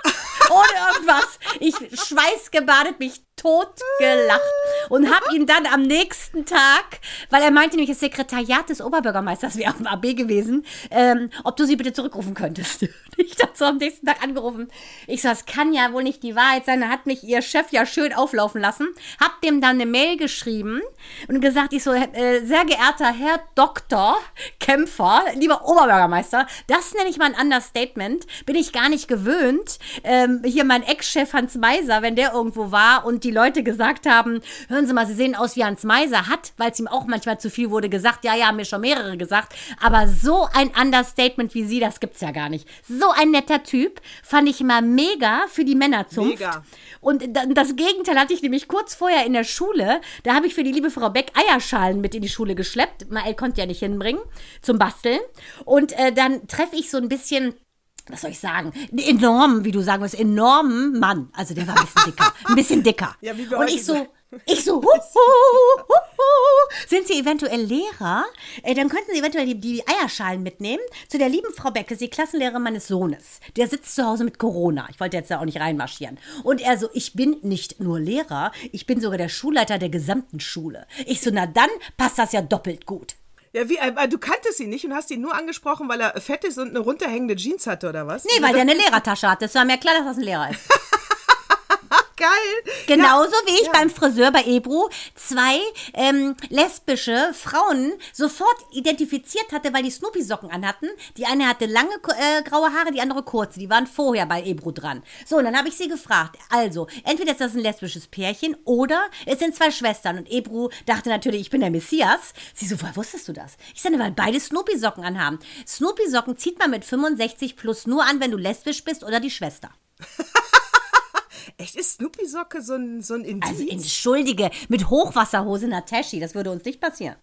Ohne irgendwas. Ich schweißgebadet mich tot gelacht und habe ihm dann am nächsten Tag, weil er meinte nämlich, das Sekretariat des Oberbürgermeisters wäre auf dem AB gewesen, ähm, ob du sie bitte zurückrufen könntest. Ich dachte so am nächsten Tag angerufen. Ich so, das kann ja wohl nicht die Wahrheit sein. Da hat mich ihr Chef ja schön auflaufen lassen. Hab dem dann eine Mail geschrieben und gesagt, ich so, äh, sehr geehrter Herr Doktor Kämpfer, lieber Oberbürgermeister, das nenne ich mal ein Understatement. Bin ich gar nicht gewöhnt. Ähm, hier mein Ex-Chef Hans Meiser, wenn der irgendwo war und die Leute gesagt haben, hören Sie mal, Sie sehen aus wie Hans Meiser, hat, weil es ihm auch manchmal zu viel wurde, gesagt, ja, ja, haben mir schon mehrere gesagt, aber so ein Understatement wie Sie, das gibt's ja gar nicht. So ein netter Typ, fand ich immer mega für die Männerzunft. Mega. Und da- das Gegenteil hatte ich nämlich kurz vorher in der Schule. Da habe ich für die liebe Frau Beck Eierschalen mit in die Schule geschleppt. Mael konnte ja nicht hinbringen zum Basteln. Und äh, dann treffe ich so ein bisschen. Was soll ich sagen? Enormen, wie du sagen wirst, enormen Mann. Also der war ein bisschen dicker. Ein bisschen dicker. Ja, wie wir Und ich so, ich so, hu, hu, hu, hu. sind Sie eventuell Lehrer? Äh, dann könnten Sie eventuell die, die Eierschalen mitnehmen. Zu der lieben Frau Becke, Sie Klassenlehrerin meines Sohnes. Der sitzt zu Hause mit Corona. Ich wollte jetzt da auch nicht reinmarschieren. Und er so, ich bin nicht nur Lehrer, ich bin sogar der Schulleiter der gesamten Schule. Ich so, na dann passt das ja doppelt gut. Ja, wie, äh, du kanntest ihn nicht und hast ihn nur angesprochen, weil er fett ist und eine runterhängende Jeans hatte, oder was? Nee, weil der eine Lehrertasche hat. Das war mir klar, dass das ein Lehrer ist. Geil. Genauso wie ich beim Friseur bei Ebru zwei ähm, lesbische Frauen sofort identifiziert hatte, weil die Snoopy-Socken anhatten. Die eine hatte lange äh, graue Haare, die andere kurze. Die waren vorher bei Ebru dran. So, und dann habe ich sie gefragt. Also, entweder ist das ein lesbisches Pärchen oder es sind zwei Schwestern. Und Ebru dachte natürlich, ich bin der Messias. Sie so, woher wusstest du das? Ich sage, weil beide Snoopy-Socken anhaben. Snoopy-Socken zieht man mit 65 plus nur an, wenn du lesbisch bist oder die Schwester. Echt, ist Snoopy-Socke so ein, so ein Indiz? Also entschuldige, mit Hochwasserhose Nataschi, das würde uns nicht passieren.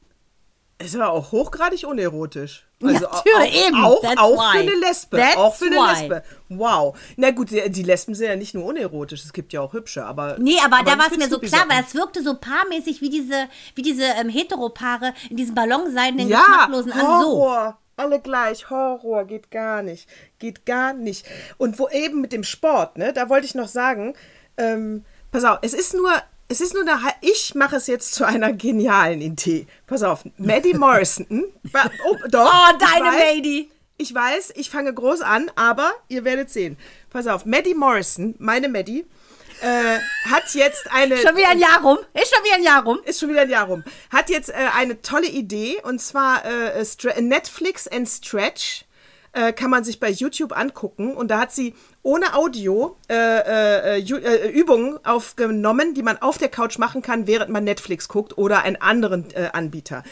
ist aber auch hochgradig unerotisch. Ja, Also natürlich, auch, eben. Auch, That's auch why. für eine Lesbe. That's auch für eine why. Lesbe. Wow. Na gut, die, die Lesben sind ja nicht nur unerotisch, es gibt ja auch hübsche, aber. Nee, aber, da nicht war es mir so klar, weil es wirkte so paarmäßig wie diese, wie diese ähm, Heteropaare in diesen ballonseidenen, ja, geschmacklosen an so. Alle gleich, Horror, geht gar nicht. Geht gar nicht. Und wo eben mit dem Sport, ne, da wollte ich noch sagen, ähm, pass auf, es ist nur, es ist nur eine, ich mache es jetzt zu einer genialen Idee. Pass auf, Maddie Morrison? Wa- oh, doch, Oh, deine Lady. Ich weiß, ich fange groß an, aber ihr werdet sehen. Pass auf, Maddie Morrison, meine Maddie, äh, hat jetzt eine. Schon wieder ein Jahr rum. Ist schon wieder ein Jahr rum. Ist schon wieder ein Jahr rum. Hat jetzt äh, eine tolle Idee und zwar äh, Netflix and Stretch. Äh, kann man sich bei YouTube angucken und da hat sie ohne Audio äh, äh, äh, Übungen aufgenommen, die man auf der Couch machen kann, während man Netflix guckt oder einen anderen äh, Anbieter.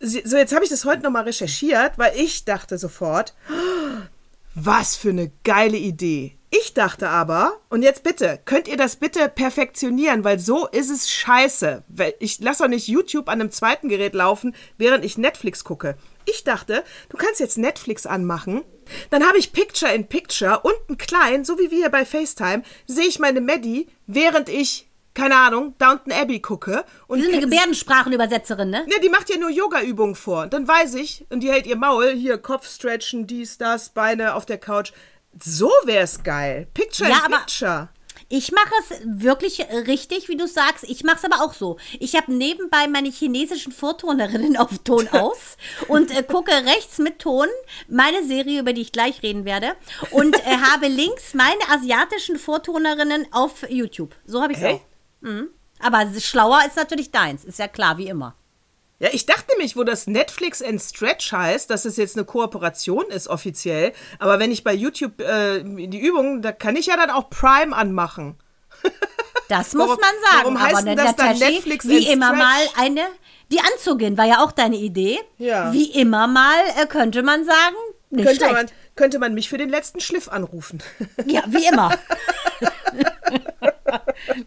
So, jetzt habe ich das heute nochmal recherchiert, weil ich dachte sofort, was für eine geile Idee. Ich dachte aber, und jetzt bitte, könnt ihr das bitte perfektionieren, weil so ist es scheiße. Ich lasse doch nicht YouTube an einem zweiten Gerät laufen, während ich Netflix gucke. Ich dachte, du kannst jetzt Netflix anmachen, dann habe ich Picture in Picture, unten klein, so wie wir hier bei FaceTime, sehe ich meine Maddie, während ich, keine Ahnung, Downton Abbey gucke. Und Wir sind eine Gebärdensprachenübersetzerin, ne? Ne, die macht ja nur Yoga-Übungen vor. Dann weiß ich, und die hält ihr Maul, hier Kopf stretchen, dies, das, Beine auf der Couch. So wär's geil. Picture Ja, in Picture. Ich mache es wirklich richtig, wie du sagst. Ich mache es aber auch so. Ich habe nebenbei meine chinesischen Vortonerinnen auf Ton aus und äh, gucke rechts mit Ton meine Serie, über die ich gleich reden werde, und äh, habe links meine asiatischen Vortonerinnen auf YouTube. So habe ich es auch. Mhm. Aber schlauer ist natürlich deins, ist ja klar, wie immer. Ja, ich dachte nämlich, wo das Netflix and Stretch heißt, dass es jetzt eine Kooperation ist offiziell. Aber wenn ich bei YouTube äh, die Übungen, da kann ich ja dann auch Prime anmachen. Das muss Warum- man sagen. warum heißt aber denn das dann Netflix wie immer Stretch? mal eine, die anzugehen, war ja auch deine Idee. Ja. Wie immer mal äh, könnte man sagen, nicht Könnte schlecht. man, könnte man mich für den letzten Schliff anrufen. Ja, wie immer.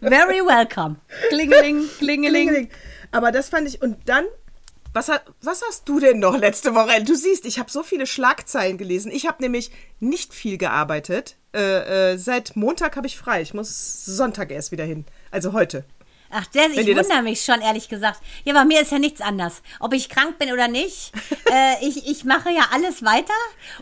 Very welcome. Klingeling, klingeling. Klingeling. Aber das fand ich. Und dann, was, was hast du denn noch letzte Woche? Du siehst, ich habe so viele Schlagzeilen gelesen. Ich habe nämlich nicht viel gearbeitet. Äh, äh, seit Montag habe ich frei. Ich muss Sonntag erst wieder hin. Also heute. Ach, der, ich wundere mich schon, ehrlich gesagt. Ja, bei mir ist ja nichts anders. Ob ich krank bin oder nicht. äh, ich, ich mache ja alles weiter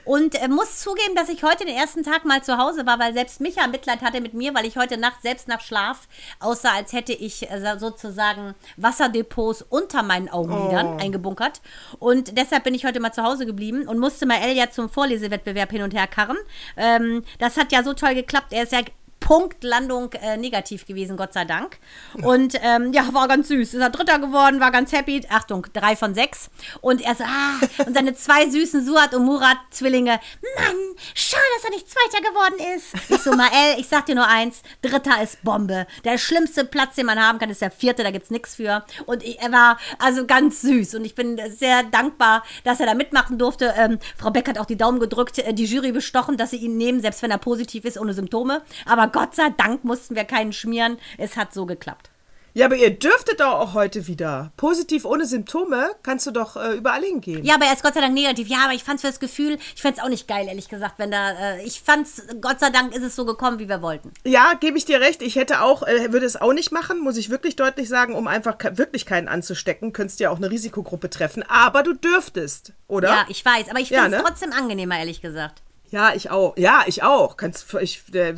und äh, muss zugeben, dass ich heute den ersten Tag mal zu Hause war, weil selbst Micha Mitleid hatte mit mir, weil ich heute Nacht selbst nach Schlaf aussah, als hätte ich äh, sozusagen Wasserdepots unter meinen Augenlidern eingebunkert. Und deshalb bin ich heute mal zu Hause geblieben und musste mal Elia zum Vorlesewettbewerb hin und her karren. Ähm, das hat ja so toll geklappt. Er ist ja Punktlandung äh, negativ gewesen, Gott sei Dank. Und ähm, ja, war ganz süß. Ist er Dritter geworden, war ganz happy. Achtung, drei von sechs. Und er so, ah, und seine zwei süßen Suat und Murat Zwillinge. Mann, schade, dass er nicht Zweiter geworden ist. Ich so, Mael, ich sag dir nur eins, Dritter ist Bombe. Der schlimmste Platz, den man haben kann, ist der vierte, da gibt's nichts für. Und ich, er war also ganz süß. Und ich bin sehr dankbar, dass er da mitmachen durfte. Ähm, Frau Beck hat auch die Daumen gedrückt, äh, die Jury bestochen, dass sie ihn nehmen, selbst wenn er positiv ist, ohne Symptome. Aber Gott sei Dank mussten wir keinen schmieren. Es hat so geklappt. Ja, aber ihr dürftet doch auch heute wieder. Positiv ohne Symptome kannst du doch äh, überall hingehen. Ja, aber er ist Gott sei Dank negativ. Ja, aber ich fand's für das Gefühl, ich fand's auch nicht geil, ehrlich gesagt, wenn da, äh, ich fand's, Gott sei Dank ist es so gekommen, wie wir wollten. Ja, gebe ich dir recht. Ich hätte auch, äh, würde es auch nicht machen, muss ich wirklich deutlich sagen, um einfach wirklich keinen anzustecken. Könntest ja auch eine Risikogruppe treffen. Aber du dürftest, oder? Ja, ich weiß, aber ich Ja, find's ne? trotzdem angenehmer, ehrlich gesagt. Ja, ich auch. Ja, ich auch. Kannst, ich, äh,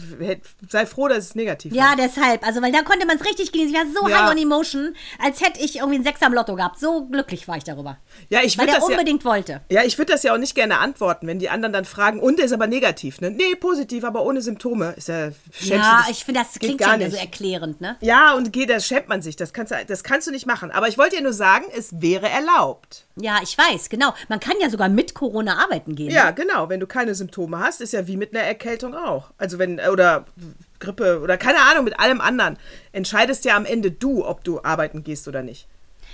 sei froh, dass es negativ Ja, war. deshalb. Also, weil da konnte man es richtig genießen. Ich war so Ja. high on emotion, als hätte ich irgendwie einen Sechser am Lotto gehabt. So glücklich war ich darüber. Ja, ich würde das ja, unbedingt wollte. ja, ich würde das ja auch nicht gerne antworten, wenn die anderen dann fragen, und der ist aber negativ, ne? Nee, positiv, aber ohne Symptome. Ist ja, Ja, ich finde, das klingt gar so erklärend, ne? Ja, und geht, das schämt man sich. Das kannst, du, das kannst du nicht machen. Aber ich wollte dir nur sagen, es wäre erlaubt. Ja, ich weiß, genau. Man kann ja sogar mit Corona arbeiten gehen. Ja, genau. Wenn du keine Symptome hast, ist ja wie mit einer Erkältung auch. Also wenn, oder Grippe oder keine Ahnung, mit allem anderen. Entscheidest ja am Ende du, ob du arbeiten gehst oder nicht.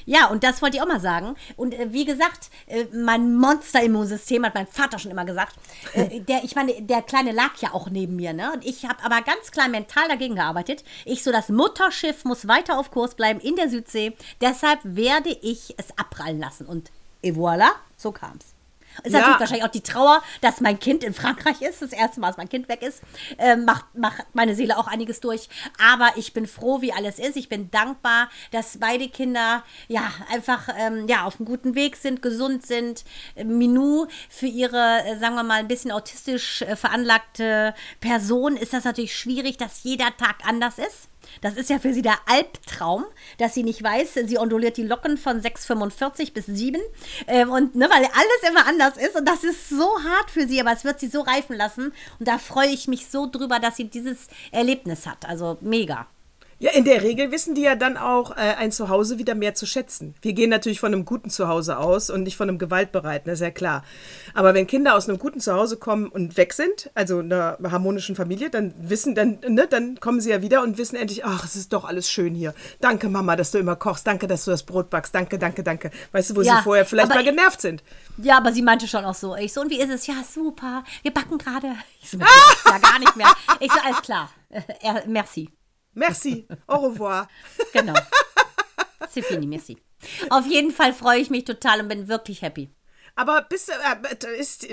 Ja, und das wollte ich auch mal sagen. Und äh, wie gesagt, äh, mein Monster-Immunsystem, hat mein Vater schon immer gesagt. Äh, der, ich meine, der Kleine lag ja auch neben mir, ne? Und ich habe aber ganz klar mental dagegen gearbeitet. Ich so, das Mutterschiff muss weiter auf Kurs bleiben in der Südsee. Deshalb werde ich es abprallen lassen. Und et voilà, so kam's. Ist Ja. natürlich wahrscheinlich auch die Trauer, dass mein Kind in Frankreich ist, das erste Mal, dass mein Kind weg ist, ähm, macht, macht meine Seele auch einiges durch. Aber ich bin froh, wie alles ist. Ich bin dankbar, dass beide Kinder ja einfach ähm, ja, auf einem guten Weg sind, gesund sind. Äh, Minou für ihre, äh, sagen wir mal, ein bisschen autistisch äh, veranlagte Person ist das natürlich schwierig, dass jeder Tag anders ist. Das ist ja für sie der Albtraum, dass sie nicht weiß, sie onduliert die Locken von 6,45 bis 7. Ähm, und ne, weil alles immer anders ist. Und das ist so hart für sie, aber es wird sie so reifen lassen. Und da freue ich mich so drüber, dass sie dieses Erlebnis hat. Also mega. Ja, in der Regel wissen die ja dann auch äh, ein Zuhause wieder mehr zu schätzen. Wir gehen natürlich von einem guten Zuhause aus und nicht von einem gewaltbereiten, das ist ja klar. Aber wenn Kinder aus einem guten Zuhause kommen und weg sind, also einer harmonischen Familie, dann wissen, dann, ne, dann kommen sie ja wieder und wissen endlich, ach, es ist doch alles schön hier. Danke, Mama, dass du immer kochst. Danke, dass du das Brot backst. Danke, danke, danke. Weißt du, wo Ja, sie vorher vielleicht mal genervt sind. Ja, aber sie meinte schon auch so. Ich so, und wie ist es? Ja, super. Wir backen gerade. Ich so, ah! ja gar nicht mehr. Ich so, alles klar. Merci. Merci. Au revoir. Genau. C'est fini, merci. Auf jeden Fall freue ich mich total und bin wirklich happy. Aber bist du, äh, ist,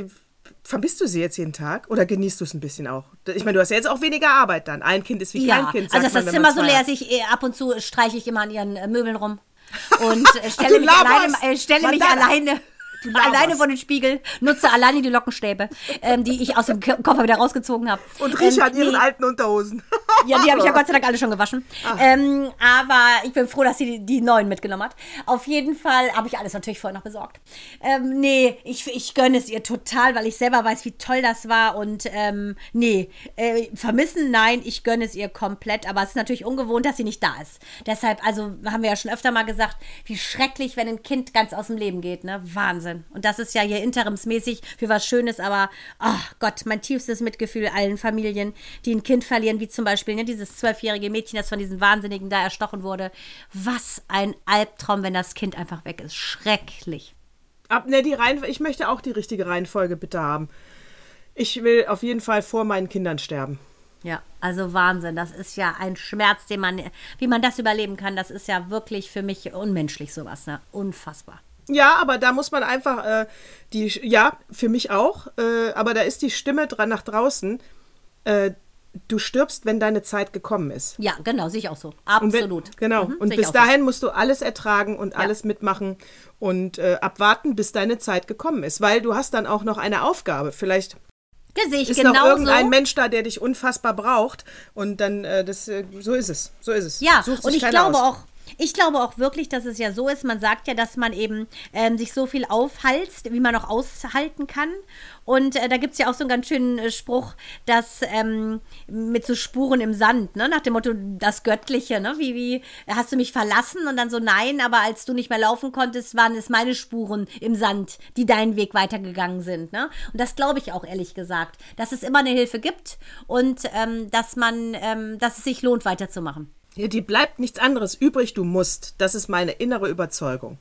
vermisst du sie jetzt jeden Tag oder genießt du es ein bisschen auch? Ich meine, du hast ja jetzt auch weniger Arbeit dann. Ein Kind ist wie kein Ja, Kind. also das man, wenn Zimmer so leer ich, äh, ab und zu streiche ich immer an ihren äh, Möbeln rum und äh, stelle mich alleine, äh, stelle mich alleine. Alleine vor den Spiegel, nutze alleine die Lockenstäbe, ähm, die ich aus dem Ko- Koffer wieder rausgezogen habe. Und rieche an ihren nee. alten Unterhosen. Ja, die habe ich ja Gott sei Dank alle schon gewaschen. Ah. Ähm, aber ich bin froh, dass sie die, die neuen mitgenommen hat. Auf jeden Fall habe ich alles natürlich vorher noch besorgt. Ähm, nee, ich, ich gönne es ihr total, weil ich selber weiß, wie toll das war. Und ähm, nee, äh, vermissen, nein, ich gönne es ihr komplett. Aber es ist natürlich ungewohnt, dass sie nicht da ist. Deshalb, also haben wir ja schon öfter mal gesagt, wie schrecklich, wenn ein Kind ganz aus dem Leben geht. Ne? Wahnsinn. Und das ist ja hier interimsmäßig für was Schönes. Aber, ach Gott, mein tiefstes Mitgefühl allen Familien, die ein Kind verlieren, wie zum Beispiel ne, dieses zwölfjährige Mädchen, das von diesen Wahnsinnigen da erstochen wurde. Was ein Albtraum, wenn das Kind einfach weg ist. Schrecklich. Ab, ne, die Reihen, ich möchte auch die richtige Reihenfolge bitte haben. Ich will auf jeden Fall vor meinen Kindern sterben. Ja, also Wahnsinn. Das ist ja ein Schmerz, den man, wie man das überleben kann, das ist ja wirklich für mich unmenschlich sowas, ne? Unfassbar. Ja, aber da muss man einfach äh, die, ja, für mich auch, äh, aber da ist die Stimme dran nach draußen. Äh, du stirbst, wenn deine Zeit gekommen ist. Ja, genau, sehe ich auch so. Und wenn, Absolut. Genau. Mhm, und bis auch so. dahin musst du alles ertragen und alles mitmachen und äh, abwarten, bis deine Zeit gekommen ist. Weil du hast dann auch noch eine Aufgabe. Vielleicht Das sehe ich ist noch genauso. irgendein Mensch da, der dich unfassbar braucht. Und dann, äh, das, äh, so ist es. So ist es. Ja, und ich glaube aus. auch, ich glaube auch wirklich, dass es ja so ist, man sagt ja, dass man eben ähm, sich so viel aufhalst, wie man noch aushalten kann. Und äh, da gibt es ja auch so einen ganz schönen äh, Spruch, dass ähm, mit so Spuren im Sand, ne? nach dem Motto, das Göttliche, ne? wie, wie hast du mich verlassen? Und dann so, nein, aber als du nicht mehr laufen konntest, waren es meine Spuren im Sand, die deinen Weg weitergegangen sind. Ne? Und das glaube ich auch ehrlich gesagt, dass es immer eine Hilfe gibt und ähm, dass man, ähm, dass es sich lohnt, weiterzumachen. Die bleibt nichts anderes übrig, du musst. Das ist meine innere Überzeugung.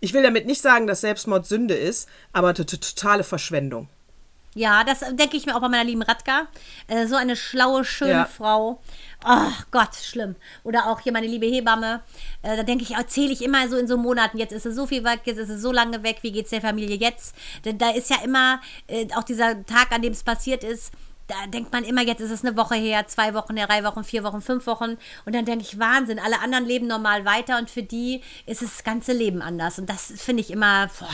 Ich will damit nicht sagen, dass Selbstmord Sünde ist, aber totale Verschwendung. Ja, das denke ich mir auch bei meiner lieben Radka. Äh, so eine schlaue, schöne Ja. Frau. Ach Gott, schlimm. Oder auch hier meine liebe Hebamme. Äh, da denke ich, erzähle ich immer so in so Monaten. Jetzt ist es so viel weg, jetzt ist es so lange weg. Wie geht's der Familie jetzt? Denn da ist ja immer äh, auch dieser Tag, an dem es passiert ist. Da denkt man immer, jetzt ist es eine Woche her, zwei Wochen her, drei Wochen, vier Wochen, fünf Wochen. Und dann denke ich, Wahnsinn, alle anderen leben normal weiter und für die ist das ganze Leben anders. Und das finde ich immer, boah,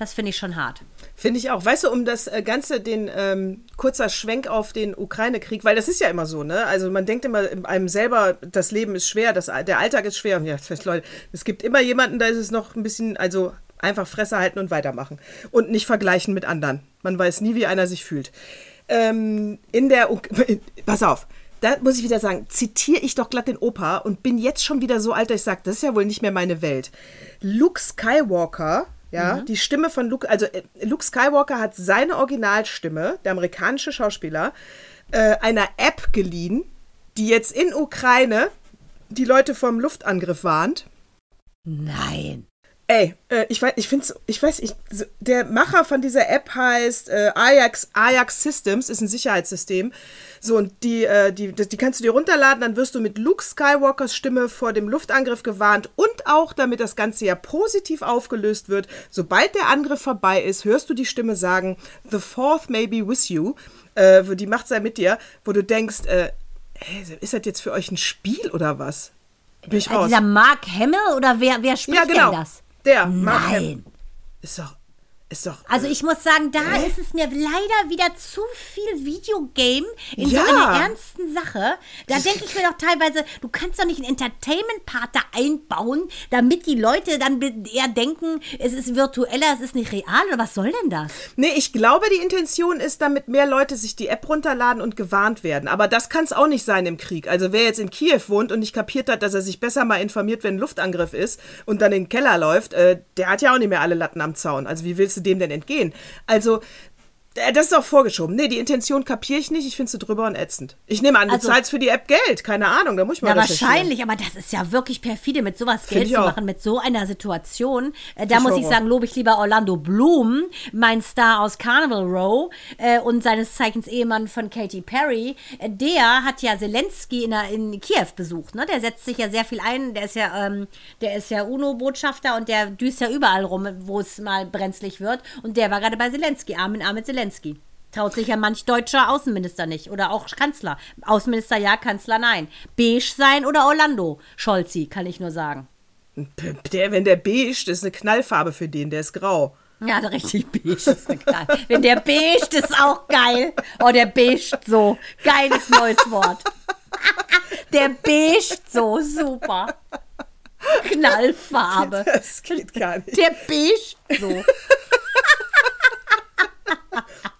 das finde ich schon hart. Finde ich auch. Weißt du, um das äh, Ganze, den ähm, kurzer Schwenk auf den Ukraine-Krieg, weil das ist ja immer so, ne? Also man denkt immer einem selber, das Leben ist schwer, das, der Alltag ist schwer. Und ja, Leute, es gibt immer jemanden, da ist es noch ein bisschen, also einfach Fresse halten und weitermachen. Und nicht vergleichen mit anderen. Man weiß nie, wie einer sich fühlt. Ähm, in der, Uk pass auf, da muss ich wieder sagen, zitiere ich doch glatt den Opa und bin jetzt schon wieder so alt, dass ich sage, das ist ja wohl nicht mehr meine Welt. Luke Skywalker, ja, die Stimme von Luke, also äh, Luke Skywalker hat seine Originalstimme, der amerikanische Schauspieler, äh, einer App geliehen, die jetzt in Ukraine die Leute vom Luftangriff warnt. Nein. Ey, äh, ich weiß, ich finde ich weiß, ich, der Macher von dieser App heißt äh, Ajax, Ajax Systems, ist ein Sicherheitssystem. So, und die, äh, die, die, die kannst du dir runterladen, dann wirst du mit Luke Skywalkers Stimme vor dem Luftangriff gewarnt und auch, damit das Ganze ja positiv aufgelöst wird, sobald der Angriff vorbei ist, hörst du die Stimme sagen, The Fourth may be with you, äh, die Macht sei mit dir, wo du denkst, äh, hey, ist das jetzt für euch ein Spiel oder was? Bin ich Also raus. dieser Mark Hamill oder wer, wer spricht Ja, genau. denn das? Der, Nein. Hamill. Ist doch. Ist doch. Also äh, ich muss sagen, da ist es mir leider wieder zu viel Videogame in Ja. so einer ernsten Sache. Da denke ich mir doch teilweise, du kannst doch nicht einen Entertainment-Part da einbauen, damit die Leute dann eher denken, es ist virtueller, es ist nicht real oder was soll denn das? Nee, ich glaube, die Intention ist, damit mehr Leute sich die App runterladen und gewarnt werden. Aber das kann es auch nicht sein im Krieg. Also wer jetzt in Kiew wohnt und nicht kapiert hat, dass er sich besser mal informiert, wenn ein Luftangriff ist und dann in den Keller läuft, äh, der hat ja auch nicht mehr alle Latten am Zaun. Also wie willst du dem denn entgehen? Also das ist auch vorgeschoben. Nee, die Intention kapiere ich nicht. Ich finde sie drüber und ätzend. Ich nehme an, du Also- zahlst für die App Geld. Keine Ahnung, da muss ich mal Ja, wahrscheinlich, aber das ist ja wirklich perfide, mit sowas Geld zu auch. machen, mit so einer Situation. Äh, da Ich muss ich sagen, lobe ich lieber Orlando Bloom, mein Star aus Carnival Row äh, und seines Zeichens Ehemann von Katy Perry. Äh, der hat ja Zelensky in, in Kiew besucht. Ne? Der setzt sich ja sehr viel ein. Der ist ja, ähm, der ist ja UNO-Botschafter und der düst ja überall rum, wo es mal brenzlig wird. Und der war gerade bei Zelensky, Arm in Arm mit Zelensky. Traut sich ja manch deutscher Außenminister nicht. Oder auch Kanzler. Außenminister ja, Kanzler nein. Beige sein oder Orlando Scholzi, kann ich nur sagen. Der, wenn der beige, das ist eine Knallfarbe für den, der ist grau. Ja, richtig beige ist eine Knall. Wenn der beige ist auch geil. Oh, der beige so. Geiles neues Wort. Der beige so, super. Knallfarbe. Das geht gar nicht. Der beige so.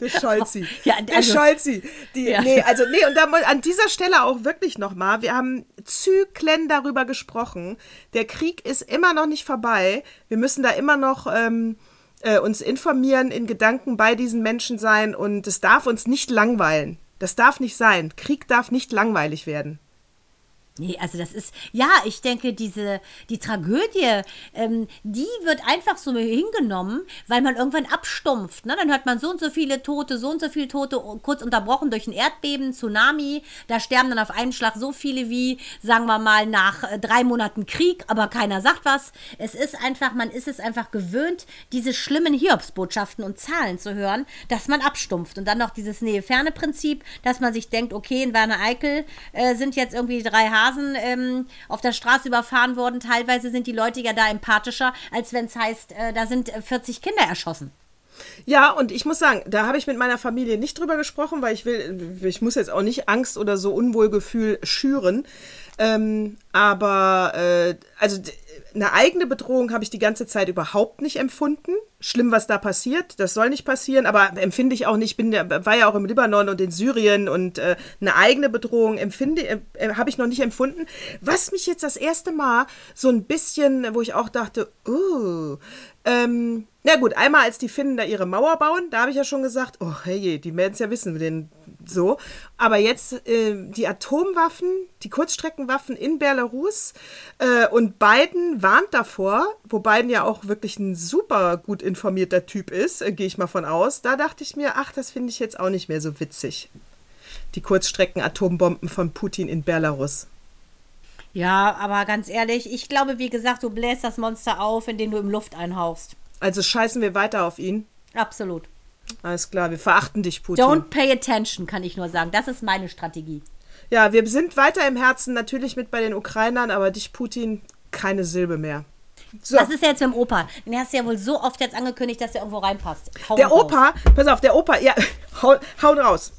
Der Scholzi. Ja, der also- Scholzi. Die, Ja. Nee, also nee, und da an dieser Stelle auch wirklich nochmal, wir haben Zyklen darüber gesprochen. Der Krieg ist immer noch nicht vorbei. Wir müssen da immer noch ähm, äh, uns informieren, in Gedanken bei diesen Menschen sein und es darf uns nicht langweilen. Das darf nicht sein. Krieg darf nicht langweilig werden. Nee, also das ist, ja, ich denke, diese, die Tragödie, ähm, die wird einfach so hingenommen, weil man irgendwann abstumpft. Ne? Dann hört man so und so viele Tote, so und so viele Tote, kurz unterbrochen durch ein Erdbeben, Tsunami. Da sterben dann auf einen Schlag so viele wie, sagen wir mal, nach äh, drei Monaten Krieg, aber keiner sagt was. Es ist einfach, man ist es einfach gewöhnt, diese schlimmen Hiobsbotschaften und Zahlen zu hören, dass man abstumpft. Und dann noch dieses Nähe-Ferne-Prinzip, dass man sich denkt, okay, in Werner Eickel äh, sind jetzt irgendwie drei Hasen ähm, auf der Straße überfahren worden. Teilweise sind die Leute ja da empathischer, als wenn es heißt, äh, da sind äh, 40 Kinder erschossen. Ja, und ich muss sagen, da habe ich mit meiner Familie nicht drüber gesprochen, weil ich will, ich muss jetzt auch nicht Angst oder so Unwohlgefühl schüren. Ähm, aber äh, also eine eigene Bedrohung habe ich die ganze Zeit überhaupt nicht empfunden. Schlimm, was da passiert, das soll nicht passieren, aber empfinde ich auch nicht. Bin war ja auch im Libanon und in Syrien und äh, eine eigene Bedrohung empfinde, äh, äh, habe ich noch nicht empfunden. Was mich jetzt das erste Mal so ein bisschen, wo ich auch dachte, uh, ähm, na gut, einmal als die Finnen da ihre Mauer bauen, da habe ich ja schon gesagt, oh hey, die werden es ja wissen, den so. Aber jetzt äh, die Atomwaffen, die Kurzstreckenwaffen in Belarus äh, und Biden warnt davor, wo Biden ja auch wirklich ein super gut informierter Typ ist, äh, gehe ich mal von aus. Da dachte ich mir, ach, das finde ich jetzt auch nicht mehr so witzig. Die Kurzstrecken-Atombomben von Putin in Belarus. Ja, aber ganz ehrlich, ich glaube, wie gesagt, du bläst das Monster auf, indem du ihm Luft einhauchst. Also scheißen wir weiter auf ihn. Absolut. Alles klar, wir verachten dich, Putin. Don't pay attention, kann ich nur sagen. Das ist meine Strategie. Ja, wir sind weiter im Herzen natürlich mit bei den Ukrainern, aber dich, Putin, keine Silbe mehr. So, Was ist jetzt mit dem Opa? Den hast du ja wohl so oft jetzt angekündigt, dass der irgendwo reinpasst. Hau der raus. Opa, pass auf, der Opa, ja, hau, haut raus.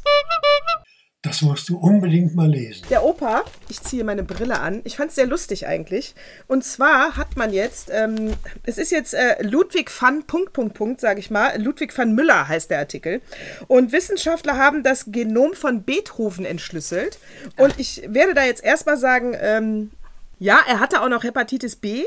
Das musst du unbedingt mal lesen. Der Opa, ich ziehe meine Brille an. Ich fand es sehr lustig eigentlich. Und zwar hat man jetzt, ähm, es ist jetzt äh, Ludwig van Punkt, Punkt, Punkt, sage ich mal. Ludwig van Müller heißt der Artikel. Und Wissenschaftler haben das Genom von Beethoven entschlüsselt. Und ich werde da jetzt erstmal sagen, ähm, ja, er hatte auch noch Hepatitis B.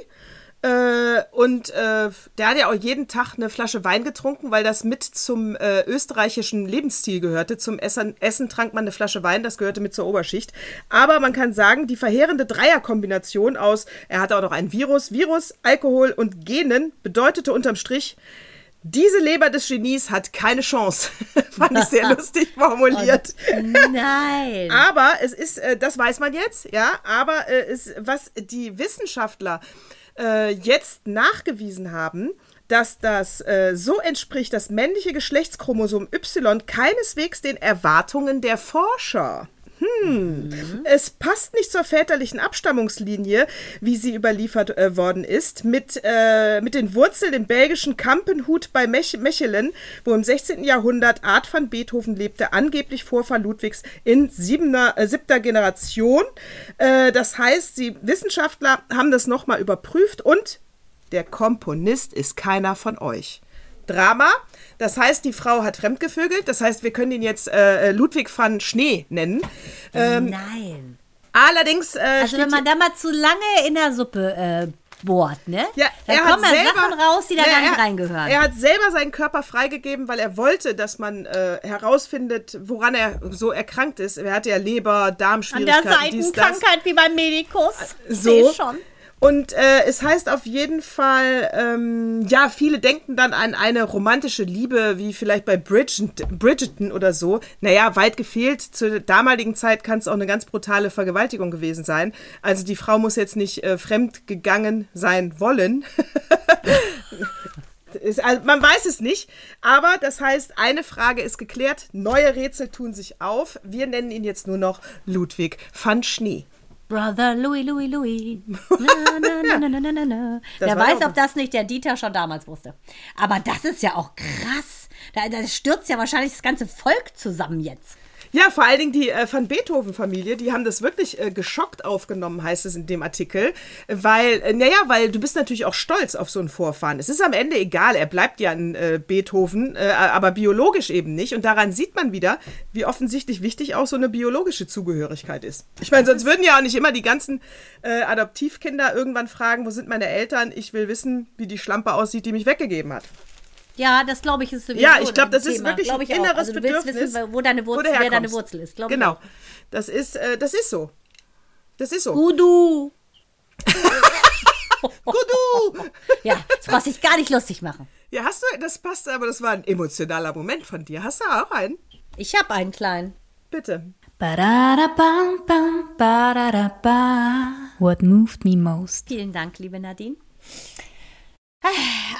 Äh, und äh, der hat ja auch jeden Tag eine Flasche Wein getrunken, weil das mit zum äh, österreichischen Lebensstil gehörte. Zum Essen, Essen trank man eine Flasche Wein, das gehörte mit zur Oberschicht. Aber man kann sagen, die verheerende Dreierkombination aus, er hatte auch noch ein Virus, Virus, Alkohol und Genen bedeutete unterm Strich, diese Leber des Genies hat keine Chance. Fand ich sehr lustig formuliert. Nein. Aber es ist, äh, das weiß man jetzt, ja, aber äh, es, was die Wissenschaftler äh, jetzt nachgewiesen haben, dass das äh, so entspricht, das männliche Geschlechtschromosom Y keineswegs den Erwartungen der Forscher. Es passt nicht zur väterlichen Abstammungslinie, wie sie überliefert äh, worden ist, mit, äh, mit den Wurzeln im belgischen Kampenhut bei Mech Mechelen, wo im 16. Jahrhundert Art van Beethoven lebte, angeblich Vorfahr Ludwigs in siebener, äh, siebter Generation. Äh, das heißt, die Wissenschaftler haben das nochmal überprüft und der Komponist ist keiner von euch. Drama. Das heißt, die Frau hat fremdgevögelt. Das heißt, wir können ihn jetzt äh, Ludwig van Schnee nennen. Ähm, Nein. allerdings. Äh, Also wenn man da mal zu lange in der Suppe äh, bohrt, ne? Ja, er kommen hat ja selber, Sachen raus, die da Ja, gar nicht er, reingehören. Er hat selber seinen Körper freigegeben, weil er wollte, dass man äh, herausfindet, woran er so erkrankt ist. Er hatte ja Leber, An der Darmschwierigkeiten, dies. Seitenkrankheit wie beim Medikus. So. Seh schon. Und äh, es heißt auf jeden Fall, ähm, ja, viele denken dann an eine romantische Liebe, wie vielleicht bei Bridget, Bridgerton oder so. Naja, weit gefehlt. Zur damaligen Zeit kann es auch eine ganz brutale Vergewaltigung gewesen sein. Also die Frau muss jetzt nicht äh, fremd gegangen sein wollen. Ist, also man weiß es nicht, aber das heißt, eine Frage ist geklärt, neue Rätsel tun sich auf. Wir nennen ihn jetzt nur noch Ludwig van Schnee. Brother Louis, Louis, Louis. Na, na, na, na, na, na, na, Wer weiß, ob das nicht der Dieter schon damals wusste. Aber das ist ja auch krass. Da, da stürzt ja wahrscheinlich das ganze Volk zusammen jetzt. Ja, vor allen Dingen die äh, Van Beethoven-Familie, die haben das wirklich äh, geschockt aufgenommen, heißt es in dem Artikel. Weil, äh, naja, weil du bist natürlich auch stolz auf so einen Vorfahren. Es ist am Ende egal, er bleibt ja ein äh, Beethoven, äh, aber biologisch eben nicht. Und daran sieht man wieder, wie offensichtlich wichtig auch so eine biologische Zugehörigkeit ist. Ich meine, sonst würden ja auch nicht immer die ganzen äh, Adoptivkinder irgendwann fragen, wo sind meine Eltern? Ich will wissen, wie die Schlampe aussieht, die mich weggegeben hat. Ja, das glaube ich ist sowieso Ja, ich glaube, das ein ist Thema. wirklich Glaub ein ich inneres also, du willst Bedürfnis. wissen, wo deine wo Wurzel, du wer deine. Wurzel ist. Ich Genau. auch. Das ist, äh, das ist so. Das ist so. Gudu. Gudu! Ja, das brauchst du dich gar nicht lustig machen. Ja, hast du, das passt, aber das war ein emotionaler Moment von dir. Hast du auch einen? Ich habe einen kleinen. Bitte. What moved me most? Vielen Dank, liebe Nadine.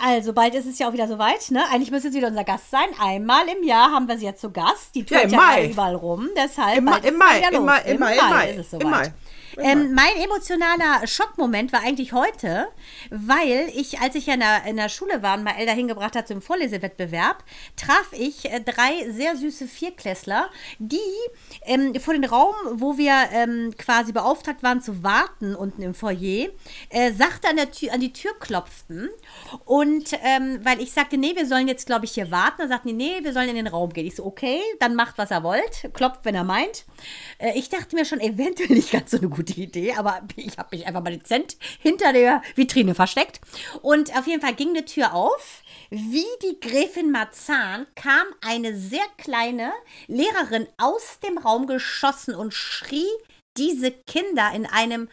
Also, bald ist es ja auch wieder soweit, ne? Eigentlich müsste es wieder unser Gast sein. Einmal im Jahr haben wir sie jetzt zu Gast. Die Ja, im ja, gerade überall rum. Deshalb Im, im Mai, wieder im los. Mai, im Mai, im Mai. ist es Im soweit. Mai. Ähm, mein emotionaler Schockmoment war eigentlich heute, weil ich, als ich ja in der, in der Schule war und mal Elder hingebracht hat zum Vorlesewettbewerb, traf ich äh, drei sehr süße Vierklässler, die ähm, vor den Raum, wo wir ähm, quasi beauftragt waren zu warten unten im Foyer, äh, sachte an, der Tür, an die Tür klopften und ähm, weil ich sagte, nee, wir sollen jetzt, glaube ich, hier warten, dann sagten die, nee, wir sollen in den Raum gehen. Ich so, okay, dann macht, was er wollt, klopft, wenn er meint. Äh, ich dachte mir schon, eventuell nicht ganz so eine gute Idee, aber ich habe mich einfach mal dezent hinter der Vitrine versteckt. Und auf jeden Fall ging die Tür auf. Wie die Gräfin Marzahn kam eine sehr kleine Lehrerin aus dem Raum geschossen und schrie diese Kinder in einem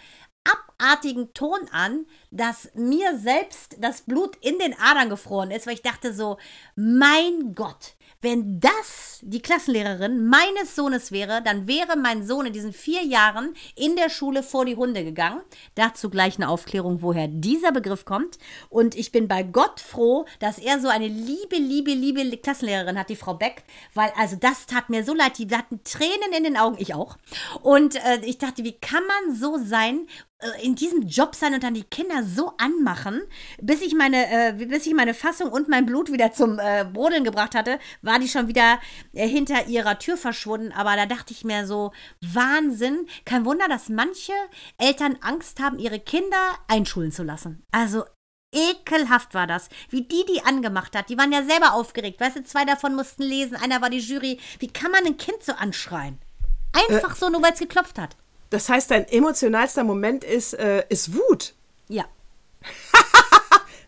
abartigen Ton an, dass mir selbst das Blut in den Adern gefroren ist, weil ich dachte so, mein Gott, wenn das die Klassenlehrerin meines Sohnes wäre, dann wäre mein Sohn in diesen vier Jahren in der Schule vor die Hunde gegangen. Dazu gleich eine Aufklärung, woher dieser Begriff kommt. Und ich bin bei Gott froh, dass er so eine liebe, liebe, liebe Klassenlehrerin hat, die Frau Beck, weil also das tat mir so leid. Die hatten Tränen in den Augen, ich auch. Und äh, ich dachte, wie kann man so sein, äh, in diesem Job sein und dann die Kinder so anmachen, bis ich meine, äh, bis ich meine Fassung und mein Blut wieder zum äh, Brodeln gebracht hatte, war die schon wieder äh, hinter ihrer Tür verschwunden. Aber da dachte ich mir so, Wahnsinn. Kein Wunder, dass manche Eltern Angst haben, ihre Kinder einschulen zu lassen. Also Ekelhaft war das. Wie die die angemacht hat. Die waren ja selber aufgeregt. Weißt du, zwei davon mussten lesen, einer war die Jury. Wie kann man ein Kind so anschreien? Einfach so, nur weil es geklopft hat. Das heißt, dein emotionalster Moment ist, äh, ist Wut. Ja.